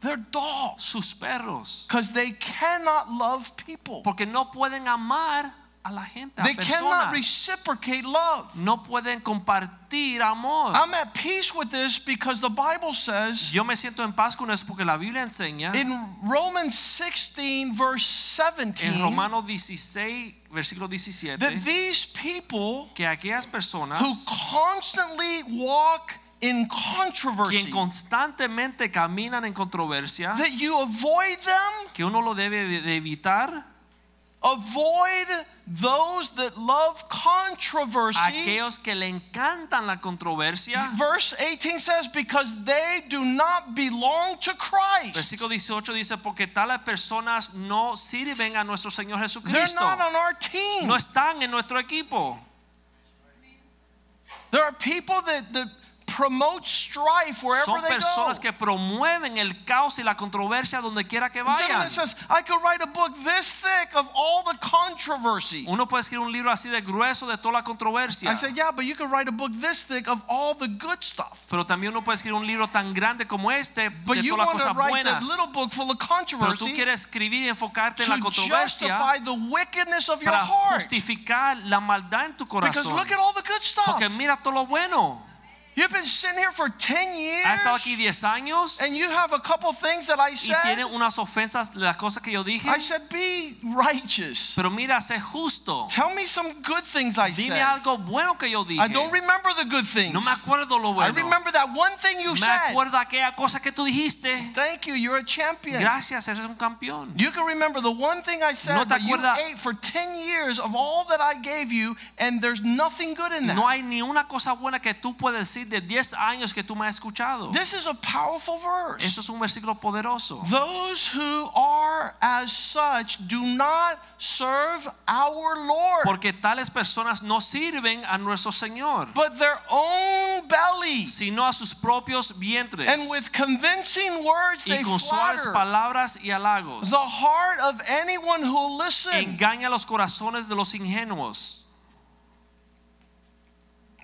their dogs, sus perros, because they cannot love people. porque no pueden amar a la gente, a They cannot reciprocate love. No pueden compartir amor. I'm at peace with this because the Bible says Yo me siento en paz con eso porque la Biblia enseña in Romans 16, verse 17. en 17, Romanos 16, versículo 17, that these people que aquellas who personas constantly walk in controversy. quien constantemente caminan en controversia, that you avoid them, que uno lo debe de- de evitar, avoid those that love controversy. aquellos que le encantan la controversia. Verse 18 says, because they do not belong to Christ. Versículo 18 dice, porque tales personas no sirven a nuestro Señor Jesucristo. They're not on our team. No están en nuestro equipo. There are people that, that promote strife wherever Son they go. que promueven el caos y la controversia donde quiera que vayan. says, I could write a book this thick of all the controversy. Uno puede escribir un libro así de grueso de toda la controversia. I said, yeah, but you could write a book this thick of all the good stuff. Pero también uno puede escribir un libro tan grande como este But de todas las cosas buenas. little book full of controversy Pero tú quieres escribir y enfocarte en la controversia the wickedness of your para heart. justificar la maldad en tu Because corazón. look at all the good stuff. Porque mira todo lo bueno. You've been sitting here for 10 years Ha estado aquí 10 años and you have a couple things that I said. tiene unas ofensas las cosas que yo dije. I said, be righteous. Pero mira, sé justo. Tell me some good things I Dime said. algo bueno que yo dije. I don't remember the good things. No me acuerdo lo I remember that one thing you Me said. acuerdo aquella cosa que tú dijiste. Thank you, you're a champion. Gracias, eres un campeón. You can remember the one thing I said, No te but you ate for 10 years of all that I gave you, and there's nothing good in that. No hay ni una cosa buena que tú puedes decir de 10 años que tú me has escuchado. This is a powerful verse. Eso es un versículo poderoso. Those who are as such do not serve our Lord, Porque tales personas no sirven a nuestro Señor, but their own belly. sino a sus propios vientres. And with convincing words, Y they con suaves palabras y halagos. the heart of anyone who listens. Engaña los corazones de los ingenuos.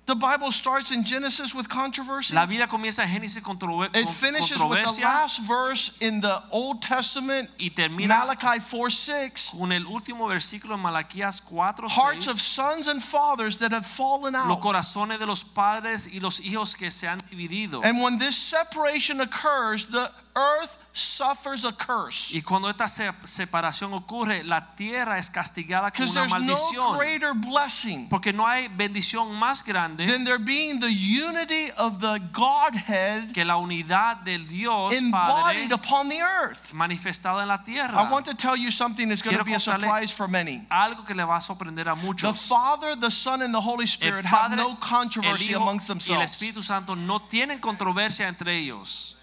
The Bible starts in Genesis with controversy. La Biblia comienza en Génesis controver- It finishes with the last verse in the Old Testament, y termina Malachi 4 6. con el último versículo en Malaquías 4, Hearts of sons and fathers that have fallen out. Los corazones de los padres y los hijos que se han dividido. And when this separation occurs, the earth suffers a curse. Y cuando esta se- separación ocurre, la tierra es castigada con Because una there's no maldición. greater blessing Porque no hay bendición más grande than there being the unity of the Godhead que la unidad del Dios embodied Padre upon the earth. manifestada en la tierra. I want to tell you something that's going to be a surprise for many. Algo que le va a sorprender a The muchos. Father, the Son, and the Holy Spirit have Padre, no el controversy amongst y el themselves. Espíritu Santo no tienen controversia entre ellos.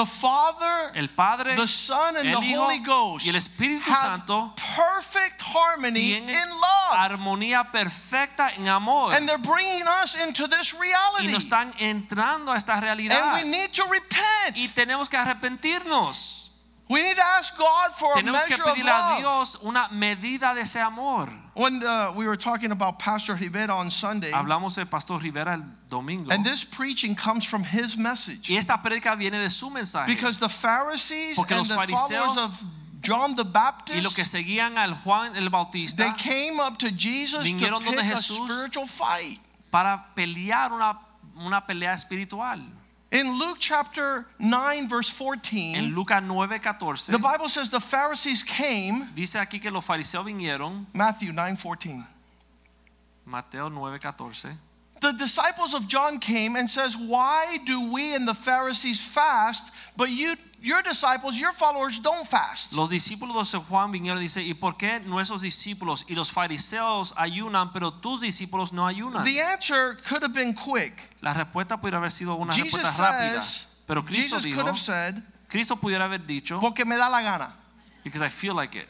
The Father, El Padre, the Son, and the Hijo Holy Ghost y el Espíritu have Santo perfect harmony in love. armonía perfecta en amor. And they're bringing us into this reality. Y nos están entrando a esta realidad. And we need to repent. Y tenemos que arrepentirnos. We need to ask God for a Tenemos que measure of pedirle a. Dios una medida de ese amor. When uh, we were talking about Pastor Rivera on Sunday, Hablamos de Pastor Rivera el domingo. and this preaching comes from his message. Y esta prédica viene de su mensaje. Because the Pharisees Porque and the followers of John the Y Baptist, los que seguían al Juan el Bautista, they came up to Jesus to pick a spiritual fight. para pelear una, una pelea espiritual. In Luke chapter 9, verse 14, En Lucas 9:14 the Bible says the Pharisees came, dice aquí que los fariseos vinieron, Matthew 9, 14. Mateo 9:14. The disciples of John came and says, Why do we and the Pharisees fast, but you, your disciples, your followers don't fast? Los discípulos de Juan vinieron y dice, ¿y por qué nuestros discípulos y los fariseos ayunan, pero tus discípulos no ayunan? The answer could have been quick. La respuesta pudiera haber sido una Jesus respuesta rápida, says, pero Cristo Jesus dijo, could have said, Cristo pudiera haber dicho, Porque me da la gana. because I feel like it.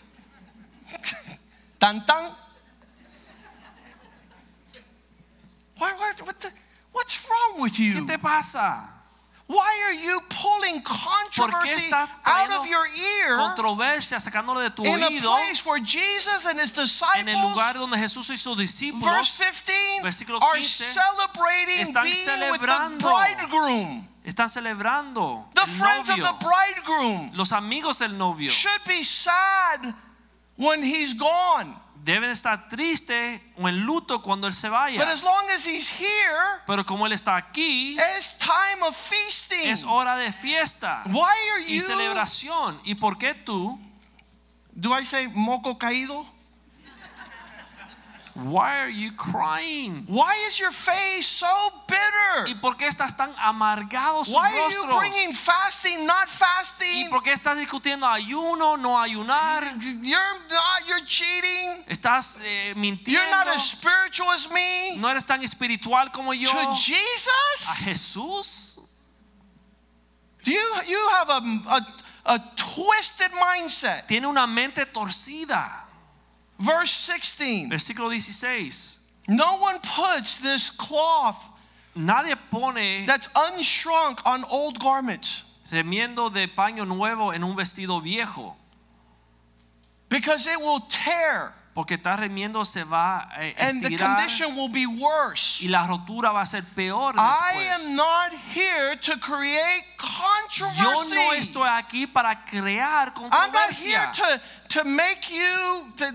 Tan tan. Why, what, what the, what's wrong with ¿Qué you? te pasa? Why are you pulling ¿Por qué controversy out of your ear controversia sacándolo de tu in a place where Jesus and his en el lugar disciples, donde Jesús y sus verse 15, versículo are 15, celebrating están being with the celebrando. bridegroom? están celebrando The friends of the bridegroom los amigos del novio. should be sad when he's gone. Deben estar tristes o en luto cuando él se vaya. But as long as he's here, Pero como él está aquí, it's time of feasting. es hora de fiesta Why are y you celebración. ¿Y por qué tú? Do I say moco caído? Why are you crying? Why is your face so bitter? ¿Y por qué estás tan amargado sus Why are you rostros? bringing fasting, not fasting? ¿Y por qué estás discutiendo ayuno, no ayunar? You're not, you're cheating. Estás eh, mintiendo. You're not as spiritual as me. No eres tan espiritual como yo. To A Jesus? Jesús. You, you have a, a, a twisted mindset. Tiene una mente torcida. Verse 16 Versículo 16. No one puts this cloth Nadie pone that's unshrunk on old garments remiendo de paño nuevo en un vestido viejo. because it will tear Porque está remiendo se va a estirar. and the condition will be worse. y la rotura va a ser peor I am not here to create controversy. Yo no estoy aquí para crear controversia. I'm not here to, to make you to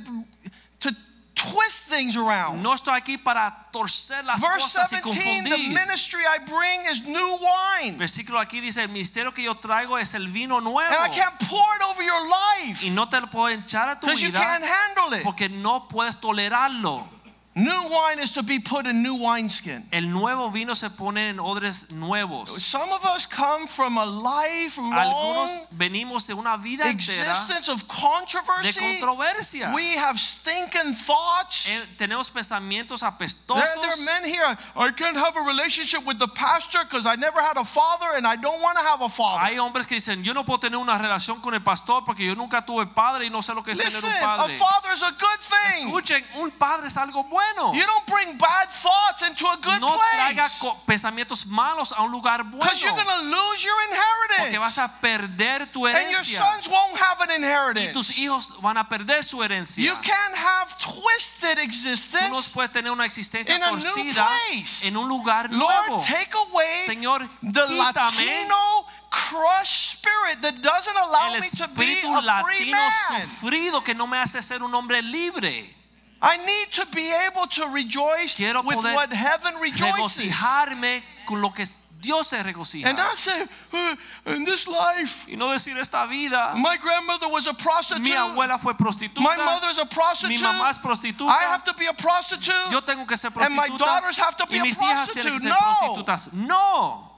twist things around. No estoy aquí para torcer las Verse cosas y 17, the ministry I bring is new wine. Versículo aquí dice, el ministerio que yo traigo es el vino nuevo. And I can't pour it over your life. Y no te lo puedo echar a tu because you can't vida handle it. porque no puedes tolerarlo. New wine is to be put in new wineskin. El nuevo vino se pone en odres nuevos. Some of us come from a lifelong Algunos venimos de una vida existence of controversy. de controversia. We have stinking thoughts. Eh, Tenemos pensamientos There, apestosos. there are men here. I can't have a relationship with the pastor because I never had a father and I don't want to have a father. Hay hombres que dicen, yo no puedo tener una relación con el pastor porque yo nunca tuve padre y no sé lo que es Listen, tener un padre. a father is a good thing. Escuchen, un padre es algo bueno. You don't bring bad thoughts into a good No traiga pensamientos malos a un lugar bueno. because you're going to lose your inheritance. Porque vas a perder tu herencia. And your sons won't have an inheritance. Y tus hijos van a perder su herencia. You can't have twisted existence. Tú no puedes tener una existencia torcida en un lugar nuevo. Lord, take away Señor, the quítame Latino crushed spirit that doesn't allow el me to be a free latino man. sufrido que no me hace ser un hombre libre. I need to be able to rejoice Quiero with poder what heaven rejoices. regocijarme con lo que Dios se regocija. And not say, "Uh, in this life, y no decir esta vida. my grandmother was a prostitute. Mi abuela fue prostituta. My mother mother's a prostitute. Mi mamá es prostituta. I have to be a prostitute. Yo tengo que ser prostituta. And my daughters have to be y a mis hijas tienen que ser. No. prostitutas. No,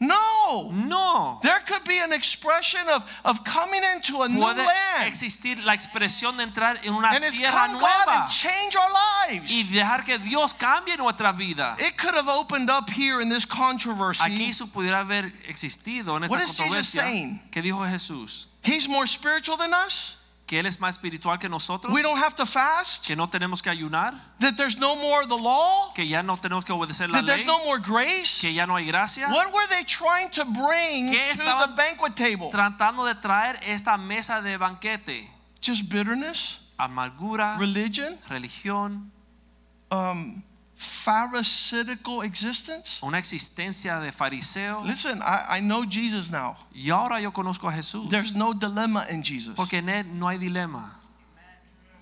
No. no. There could be an expression of, of coming into a new Puede land existir la expresión de entrar en una and it's tierra come God nueva and change our lives. y dejar que Dios cambie nuestra vida. It could have opened up here in this controversy. Aquí eso pudiera haber existido en esta controversia. What is Jesus saying? ¿Qué dijo Jesús? He's more spiritual than us. Que Él es más espiritual que nosotros. We don't have to fast. Que no tenemos que ayunar. That there's no more the law. Que ya no tenemos que obedecer la That there's no more grace. Que ya no hay gracia. What were they trying to bring to the banquet table? Tratando de traer esta mesa de banquete. Just bitterness, Amargura, religion, religión, um, pharisaical existence. una existencia de fariseo. Listen, I, I know Jesus now. Y ahora yo conozco a Jesús. There's no dilemma in Jesus. Porque en Él no hay dilema.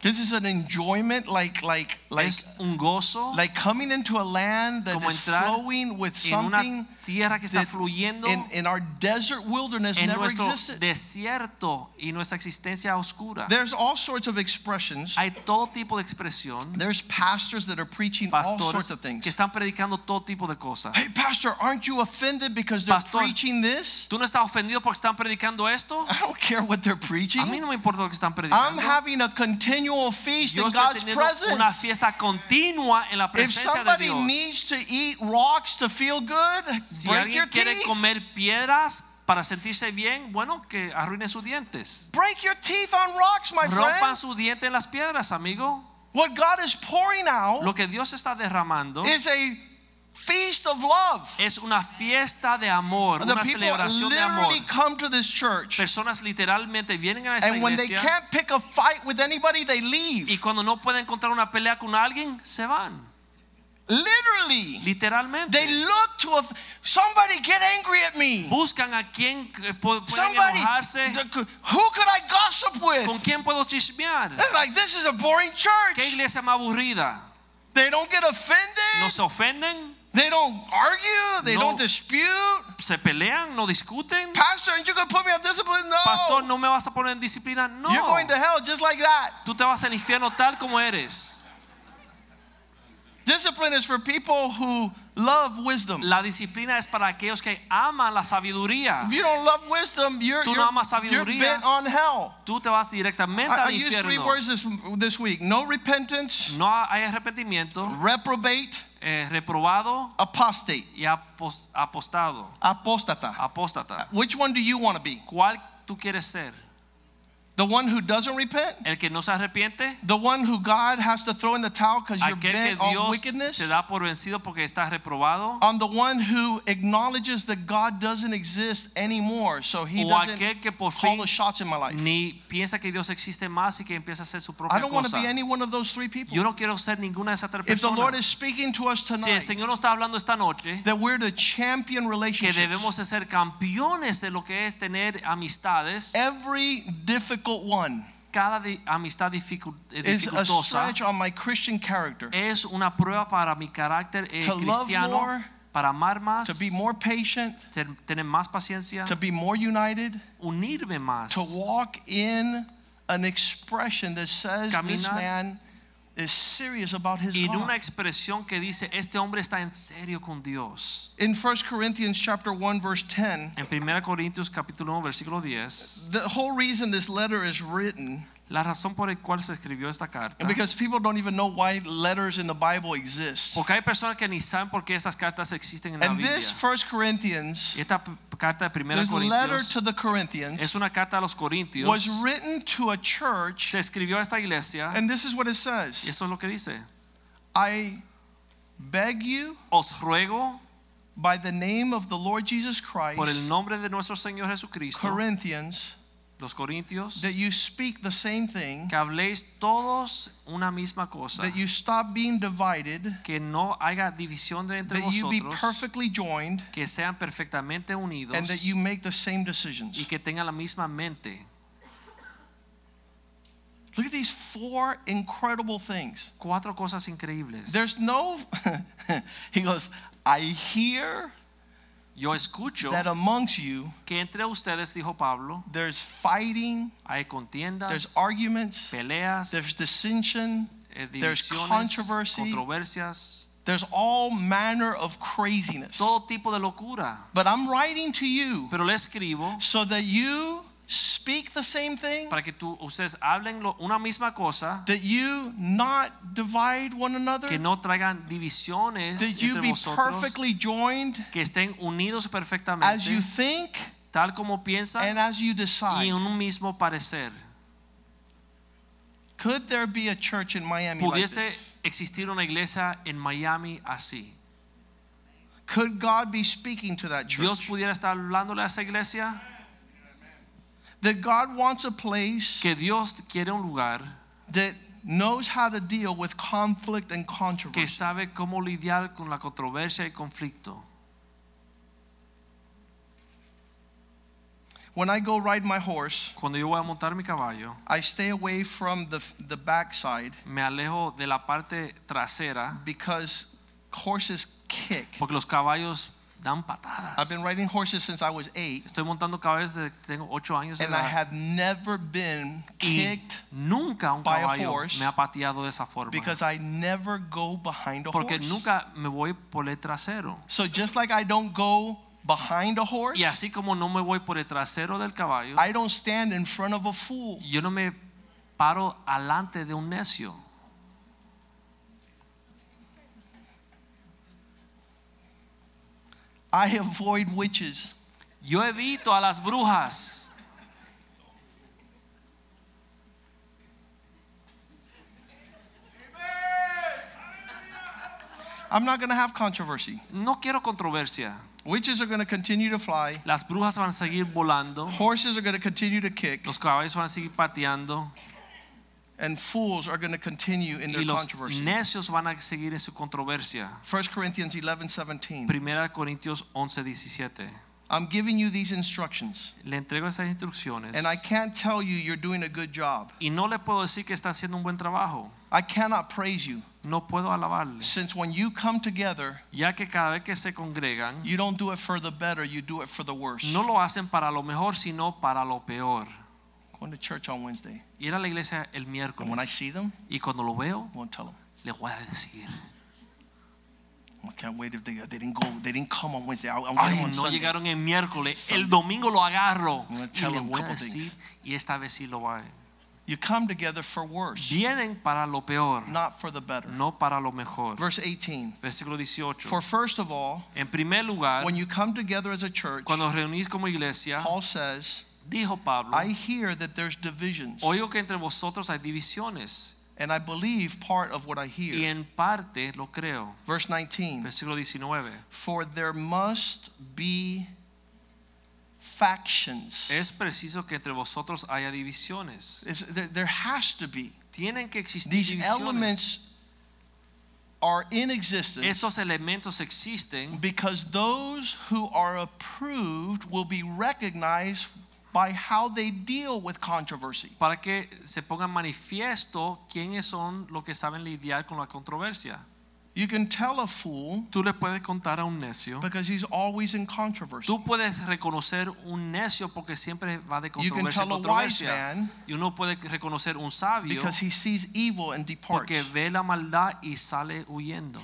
This is an enjoyment like like like es un gozo like coming into a land that Como flowing with something tierra que está fluyendo in, in our desert wilderness en never nuestro existed. desierto y nuestra existencia oscura. There's all sorts of expressions. Hay todo tipo de expresión. There's pastors that are preaching all sorts of things. que están predicando todo tipo de cosas. Hey, pastor, aren't you offended because they're Pastor, preaching this? ¿Tú no estás ofendido porque están predicando esto? I don't care what they're preaching. A mí no me importa lo que están predicando. I'm having a continual feast Yo in estoy God's teniendo una fiesta continua en la presencia de Dios. If somebody needs to eat rocks to feel good, Si break your alguien quiere teeth. comer piedras para sentirse bien, bueno, que arruine sus dientes. Break your teeth on rocks, my Rompan friend. sus dientes en las piedras, amigo. What God is pouring out Lo que Dios está derramando is a feast of love. Es una fiesta de amor, The una people celebración de amor. literally come to this church, Personas literalmente vienen a esta and when they iglesia can't pick a fight with anybody, they y leave. cuando no pueden encontrar una pelea con alguien, se van. Literally, Literalmente. they look to a somebody get angry at me. Buscan a quien pu- pueden Somebody, enojarse. who could I gossip with? ¿Con quién puedo chismear? It's like this is a boring church. ¿Qué iglesia más aburrida? They don't get offended. ¿No se ofenden? They don't argue. They No. don't dispute. ¿Se pelean? ¿No discuten? Pastor, aren't you going to put me on discipline? No. Pastor, ¿no me vas a poner en disciplina? No. You're going to hell just like that. Tú te vas al infierno tal como eres. Discipline is for people who love wisdom. La disciplina es para aquellos que aman la sabiduría. If you don't love wisdom, you're, Tú no you're, amas you're sabiduría. bent on hell. Tú te vas directamente I, I al used three words this, this week no repentance, No hay arrepentimiento, reprobate, eh, reprobado apostate, y apos- apostado, apostata. apóstata. Which one do you want to be? ¿Cuál tú quieres ser? The one who doesn't repent? ¿El que no se arrepiente? The one who God has to throw in the towel because you're ¿Aquel que bent on Dios wickedness? se da por vencido porque está reprobado? On the one who acknowledges that God doesn't exist anymore, so he ¿O doesn't que call the shots in my life? ni piensa que Dios existe más y que empieza a hacer su propia I don't want to be any one of those three people. Yo no quiero ser ninguna de esas tres personas. If the Lord is speaking to us tonight, Si el Señor nos está hablando esta noche, that we're to champion que relationships, debemos de ser campeones de lo que es tener amistades, every difficult one cada di- amistad eh, is a dificultosa stretch on my Christian character. es una prueba para mi carácter eh, To love cristiano, more, para amar más, To be more patient, ser- tener más paciencia, to be more united, unirme más, to walk in an expression that says this man is serious about his y de una expresión que dice este hombre está en serio con Dios. In 1 Corinthians chapter 1 verse 10, En 1 Corintios capítulo 1 versículo 10, the whole reason this letter is written la razón por la cual se escribió esta carta, because people don't even know why letters in the Bible exist. porque hay personas que ni saben por qué estas cartas existen en la Biblia. And this 1 Corinthians, esta carta de 1 this letter to the Corinthians es una carta a los Corintios. was written to a church Se escribió a esta iglesia and this is what it y says. eso es lo que dice. I beg you Os ruego by the name of the Lord Jesus Christ, por el nombre de nuestro Señor Jesucristo, Corinthians, los Corintios, that you speak the same thing, que habléis todos una misma cosa, that you stop being divided, que no haya división de entre that you be perfectly joined, que sean perfectamente unidos and that you make the same decisions. y que tengan la misma mente. Look at these four incredible things. Cuatro cosas increíbles. There's no, he goes, I hear Yo escucho that amongst you que entre ustedes, dijo Pablo, there's fighting, hay contiendas, there's arguments, peleas, there's dissension, eh, there's controversy. controversias, there's all manner of craziness. todo tipo de locura. But I'm writing to you Pero le escribo so that you speak the same thing, para que tú, ustedes hablen lo- una misma cosa, that you not divide one another, que no traigan divisiones that you entre be vosotros, perfectly joined que estén unidos perfectamente, as you think tal como piensan and as you decide. y en un mismo parecer. Could there be a church in Miami like Pudiese this? existir una iglesia en Miami así. Could God be speaking to that church? Dios pudiera estar hablándole a esa iglesia That God wants a place que Dios quiere un lugar that knows how to deal with conflict and que controversy. sabe cómo lidiar con la controversia y conflicto. When I go ride my horse, Cuando yo voy a montar mi caballo, I stay away from the, the backside me alejo de la parte trasera because horses kick. porque los caballos dan patadas. I've been riding horses since I was eight, Estoy montando caballos desde que tengo ocho años de and I have never been y kicked nunca un by a caballo horse me ha pateado de esa forma because I never go behind a porque horse. nunca me voy por el trasero. So just like I don't go behind a horse, Y así como no me voy por el trasero del caballo, I don't stand in front of a fool. yo no me paro alante de un necio. I avoid witches. Yo evito a las brujas. I'm not going to have controversy. No quiero controversia. Witches are going to continue to fly. Las brujas van a seguir volando, Horses are going to continue to kick. los caballos van a seguir pateando And fools are going to continue in y their los controversy. necios van a seguir en su controversia. 1 Corinthians 11 17. Primera Corintios 11, 17. I'm giving you these instructions. Le entrego esas instrucciones And I can't tell you you're doing a good job. y no le puedo decir que está haciendo un buen trabajo. I cannot praise you. No puedo alabarle, Since when you come together, ya que cada vez que se congregan, you don't do it for the better, you do it for the worse. no lo hacen para lo mejor, sino para lo peor. Going to church on Wednesday. Ir a la iglesia el And when I miércoles see them, y cuando lo veo, I won't tell them. le voy a decir, I can't wait if they, they didn't go, they didn't come on Wednesday. I'll, I'll get ay, them on no Sunday. llegaron el miércoles, Sunday. el domingo lo agarro I'm gonna y tell le them a voy a couple decir, y esta vez sí lo voy a You come together for worse, Vienen para lo peor, not for the better. no para lo mejor. Verse 18. Versículo 18. For first of all, En primer lugar, when you come together as a church, cuando os reunís como iglesia, Paul says, dijo Pablo, I hear that there's divisions. oigo que entre vosotros hay divisiones And I believe part of what I hear. en parte lo creo. Verse 19. Versículo 19. For there must be factions. Es preciso que entre vosotros haya divisiones. There, there has to be. Tienen que existir These divisiones. elements are in existence Estos elementos existen because those who are approved will be recognized by how they deal with controversy. para que se pongan manifiesto quiénes son los que saben lidiar con la controversia. You can tell a fool Tú le puedes contar a un necio. because he's always in controversy. Tú puedes reconocer un necio porque siempre va de You can controversia en tell a wise controversia. man Y uno puede reconocer un sabio because he sees evil and departs. porque ve la maldad y sale huyendo.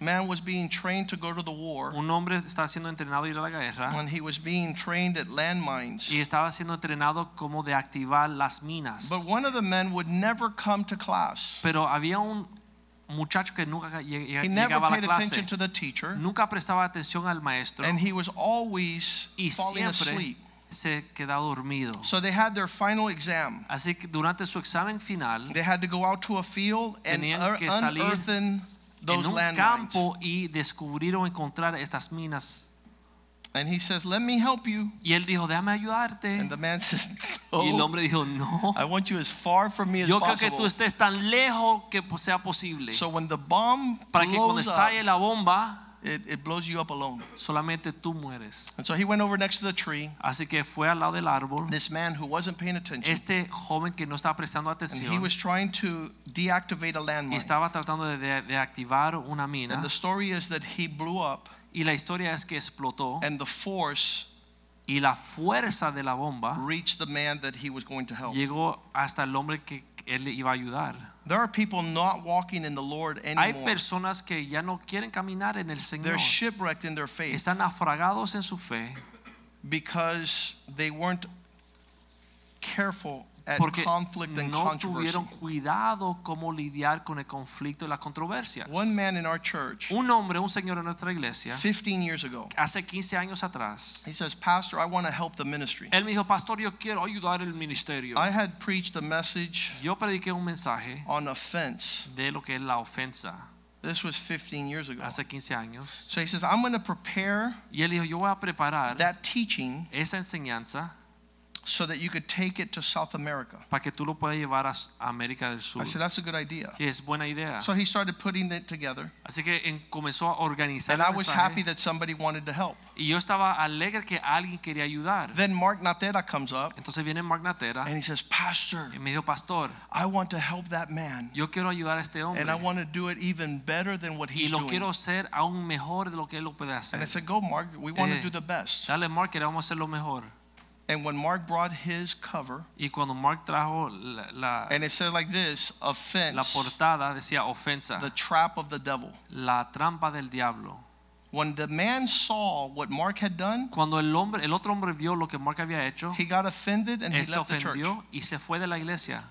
Man was being trained to go to the war Un hombre está siendo entrenado a ir a la guerra when he was being trained at landmines. y estaba siendo entrenado como de activar las minas. But one of the men would never come to class. Pero había un muchacho que nunca lle- lle- He never llegaba a la paid clase. attention to the teacher, Nunca prestaba atención al maestro and he was always y falling asleep. se quedaba dormido. So they had their final exam. Así que durante su examen final, They had to go out to a field and Tenían que salir unearthen en un landmines. campo y descubrir o encontrar estas minas. And he says, "Let me help you." Y él dijo, déjame ayudarte. And the man says, Y el hombre dijo, no. I want you as far from me as Yo creo que tú estés tan lejos que sea posible. So when the bomb Para que cuando estalle la bomba, it, it blows you up alone. solamente tú mueres. And so he went over next to the tree. Así que fue al lado del árbol. This man who wasn't paying attention, Este joven que no estaba prestando and he was trying to deactivate a y landmine. estaba tratando de, de- activar una And the story is that he blew up, Y la historia es que explotó and the force y la fuerza de la bomba reached the man that he was going to help. llegó hasta el hombre que él iba a ayudar. There are people not walking in the Lord Hay anymore. personas que ya no quieren caminar en el Señor. They're shipwrecked in their faith Están naufragados en su fe because they weren't careful at porque conflict and no controversy. tuvieron cuidado cómo lidiar con el conflicto y las controversias. One man in our church, Un hombre, un señor en nuestra iglesia, 15 years ago, hace 15 años atrás, he says, Pastor, I want to help the ministry. él me dijo, pastor, yo quiero ayudar el ministerio. I had preached a message Yo prediqué un mensaje on offense. de lo que es la ofensa This was 15 years ago. hace 15 años. So he says, I'm going to prepare Y él dijo, yo voy a preparar that teaching esa enseñanza so that you could take it to South America. para que tú lo puedas llevar a América del Sur. I said, that's a good idea. Y es buena idea. So he started putting it together. Así que en- comenzó a organizar And I was happy that somebody wanted to help. Y yo estaba alegre que alguien quería ayudar. Then Mark Natera comes up Entonces viene Mark Natera and he says, Pastor, y me dijo, pastor, I want to help that man. yo quiero ayudar a este hombre. And I want to do it even better than what he's doing. Y lo quiero hacer aún mejor de lo que él lo puede hacer. And I said, Go, Mark. We want Eh. to do the best. Dale, Mark, que vamos a hacer lo mejor. And when Mark brought his cover, Y cuando Mark trajo la, la, and it said like this la offense, portada, decía ofensa, the trap of the devil. la trampa del diablo. When the man saw what Mark had done, Cuando el hombre, el otro hombre vio lo que Mark había hecho, he got offended and he left the church. y se fue de la iglesia.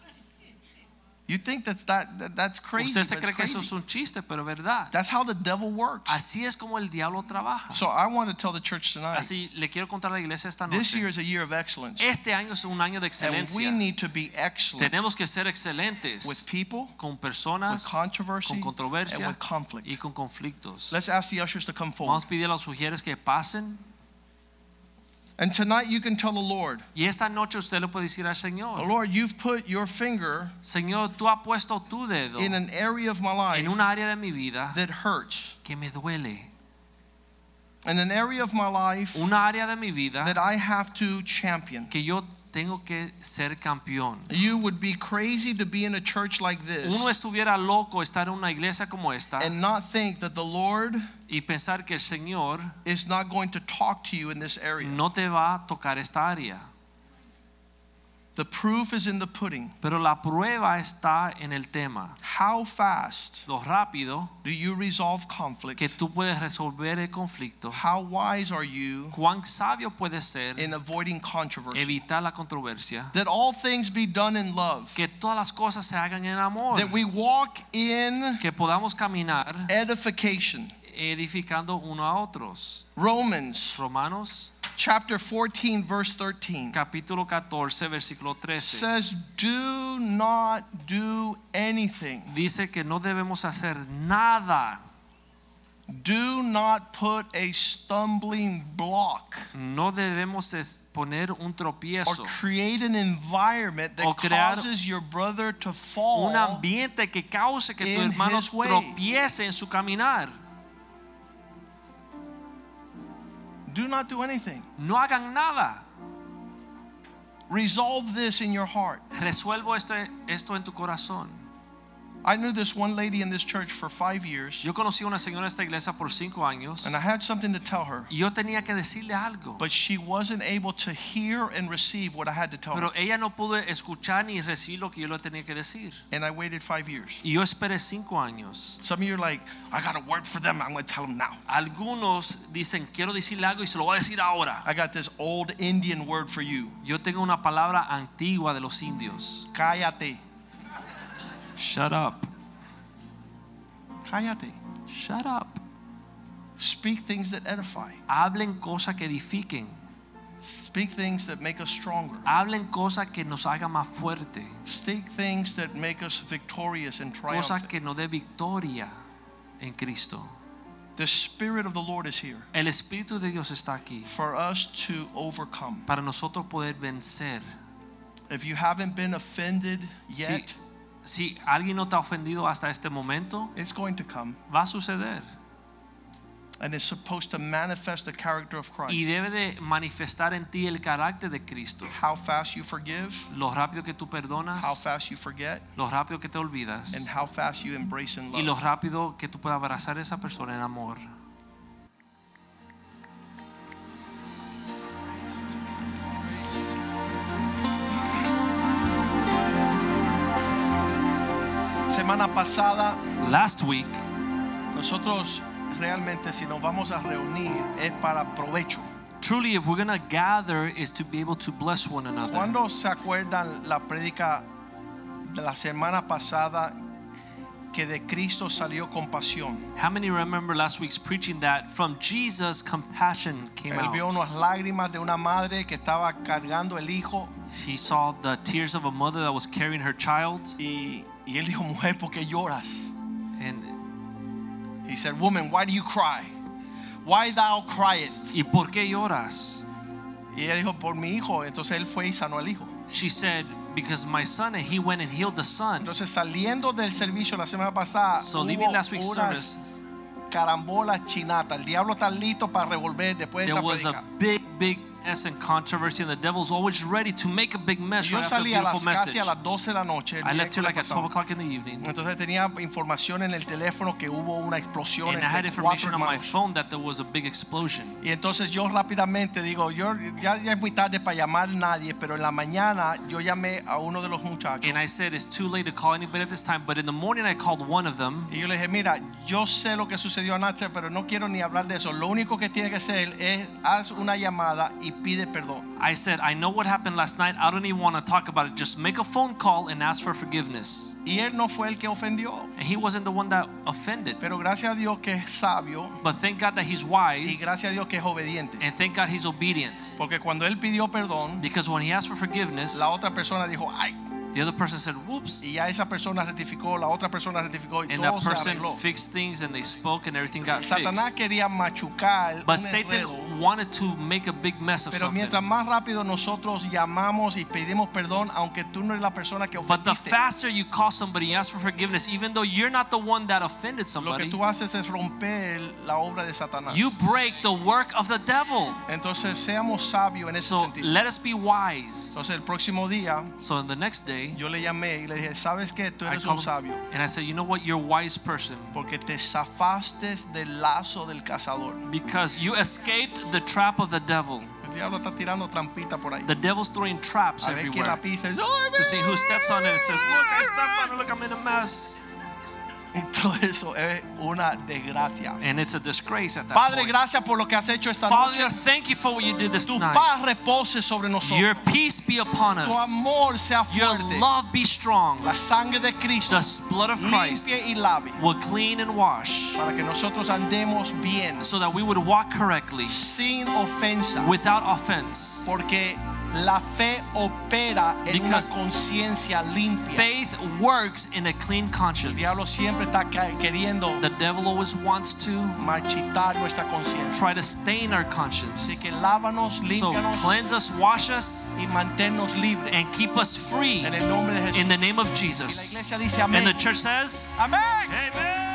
You think that's that, that that's crazy. Usted se cree que eso es un chiste, pero verdad. That's how the devil works. Así es como el diablo trabaja. So I want to tell the church tonight. Así le quiero contar a la iglesia esta This year is a year of excellence. Este año es un año de And we need to be excellent Tenemos que ser excelentes with people, con with controversy, con and with conflict. y con conflictos. Let's ask the ushers to come forward. Vamos a pedir a los sugieres que pasen. And tonight you can tell the Lord, Y esta noche usted le puede decir al "Oh, Señor, Lord, you've put your finger Señor, tú has puesto tu dedo in an area of my life en un área de mi vida that hurts, que me duele. in an area of my life Una área de mi vida that I have to champion. que yo tengo que ser campeón. You would be crazy to be in a church like this Uno estuviera loco estar en una iglesia como esta and not think that the Lord y pensar que el Señor is not going to talk to you in this area. no te va a tocar esta área. The proof is in the pudding. Pero la prueba está en el tema. How fast Lo rápido do you resolve conflict? que tú puedes resolver el conflicto. How wise are you Cuán sabio puedes ser in avoiding controversy? evitar la controversia. That all things be done in love. Que todas las cosas se hagan en amor. That we walk in Que podamos caminar edification. Edificando uno a otros. Romans Romanos chapter 14 verse 13 capítulo 14 versículo 13 says do not do anything. dice que no debemos hacer nada. Do not put a stumbling block No debemos poner un tropiezo. or create an environment that causes your brother to fall. un ambiente que cause que tu hermano tropiece en su caminar. Do not do anything. No hagan nada. Resolve this in your heart. Resuelvo esto, esto en tu corazón. I knew this one lady in this church for five years, Yo conocí a una señora en esta iglesia por cinco años and I had something to tell her, y yo tenía que decirle algo, but she wasn't able to hear and receive what I had to tell her. pero ella no pudo escuchar ni recibir lo que yo le tenía que decir. And I waited five years. Y yo esperé cinco años. Some of you are like, I got a word for them. I'm going to tell them now. Algunos dicen, quiero decirle algo y se lo voy a decir ahora. I got this old Indian word for you. Yo tengo una palabra antigua de los indios. Cállate. Shut up. Cállate. Shut up. Speak things that edify. Hablen cosas que edifiquen. Speak things that make us stronger. Hablen cosas que nos hagan más fuerte. Speak things that make us victorious and Cosas triumphant. que nos dé victoria en Cristo. The Spirit of the Lord is here El Espíritu de Dios está aquí for us to overcome. para nosotros poder vencer. If you haven't been offended yet, si alguien no te ha ofendido hasta este momento, it's going to come. va a suceder. And it's supposed to manifest the character of Y Christ. debe de manifestar en ti el carácter de Cristo. How fast you forgive, Lo rápido que tú perdonas, how fast you forget, lo rápido que te and olvidas how fast you embrace and y lo love. rápido que tú puedas abrazar a esa persona en amor. Semana pasada, Last week, nosotros realmente si nos vamos a reunir es para provecho. truly, if we're going to gather, is to be able to bless one another. ¿Cuándo se acuerdan la prédica de la semana pasada que de Cristo salió compasión? How many remember last week's preaching that from Jesus, compassion came Él vio out? unas lágrimas de una madre que estaba cargando el hijo He saw the tears of a mother that was carrying her child, y, y él dijo, mujer, ¿por qué lloras? and He said, woman, why do you cry? Why thou criest? ¿y por qué lloras? Y ella dijo, por mi hijo. Entonces él fue y sanó al hijo. She said, because my son, and he went and healed the son. Entonces saliendo del servicio la semana pasada, So leaving last week's service, carambolas chinatas. El diablo está listo para revolver después de there esta was a predica. big, big mess and controversy, and the devil's always ready to make a big mess Yo right after a beautiful message. a las 12 de la noche. I left here like at 12 pasado. o'clock in the evening, Entonces tenía información en el teléfono que hubo una explosión and I had information on my phone that there was a big explosion. Y entonces yo rápidamente digo, yo ya, ya es muy tarde para llamar a nadie, pero en la mañana yo llamé a uno de los muchachos. And I said, it's too late to call anybody at this time, but in the morning I called one of them. Y yo le dije, mira, yo sé lo que sucedió anoche, pero no quiero ni hablar de eso. Lo único que tiene que hacer es haz una llamada y pide perdón. I said, I know what happened last night. I don't even want to talk about it. Just make a phone call and ask for forgiveness. Y él no fue el que ofendió, And he wasn't the one that offended. pero gracias a Dios que es sabio But thank God that he's y wise. gracias a Dios que es obediente. And thank God he's obedient. Porque cuando él pidió perdón, Because when he asked for forgiveness, la otra persona dijo, ay, the other person said, whoops. y ya esa persona rectificó, la otra persona rectificó y And todo that se person arregló. fixed things and they spoke and everything got Satanás fixed. quería machucar But un enredo, Satan wanted to make a big mess of pero something. mientras más rápido nosotros llamamos y pedimos perdón, aunque tú no eres la persona que But the ofendiste, faster you call somebody and ask for forgiveness, even though you're not the one that offended lo que somebody, tú haces es romper la obra de Satanás. you break the work of the devil. Entonces seamos sabios en ese So sentido. let us be wise. Entonces el próximo día So in the next day, yo le llamé y le dije, ¿sabes qué? Tú eres un sabio and I said, you know what? You're a wise person porque te zafaste del lazo del cazador. because you escaped the trap of the devil. El diablo está tirando trampita por ahí. The devil's throwing traps everywhere pisa. ¡Ay, to see who steps on it and says, look, I stepped on it. Look, I'm in a mess. Y todo eso es una desgracia. And it's a disgrace at that Padre, point. gracias por lo que has hecho esta Father, noche. thank you for what you did this Tu night. paz repose sobre nosotros. Your peace be upon Tu us. amor sea Your love be strong. La sangre de Cristo The blood of Christ limpie y lave will clean and wash para que nosotros andemos bien, so that we would walk correctly sin ofensa. without offense. Porque la fe opera en una Because conciencia limpia. Faith works in a clean El conscience. diablo siempre está queriendo The devil always wants to marchitar nuestra conciencia. try to stain our Así conscience. que lávanos, So cleanse us, wash us, y manténnos libres. and keep us free En el nombre de Jesús. in the name of La Jesus. iglesia dice amén. And the church says, Amén. Amen.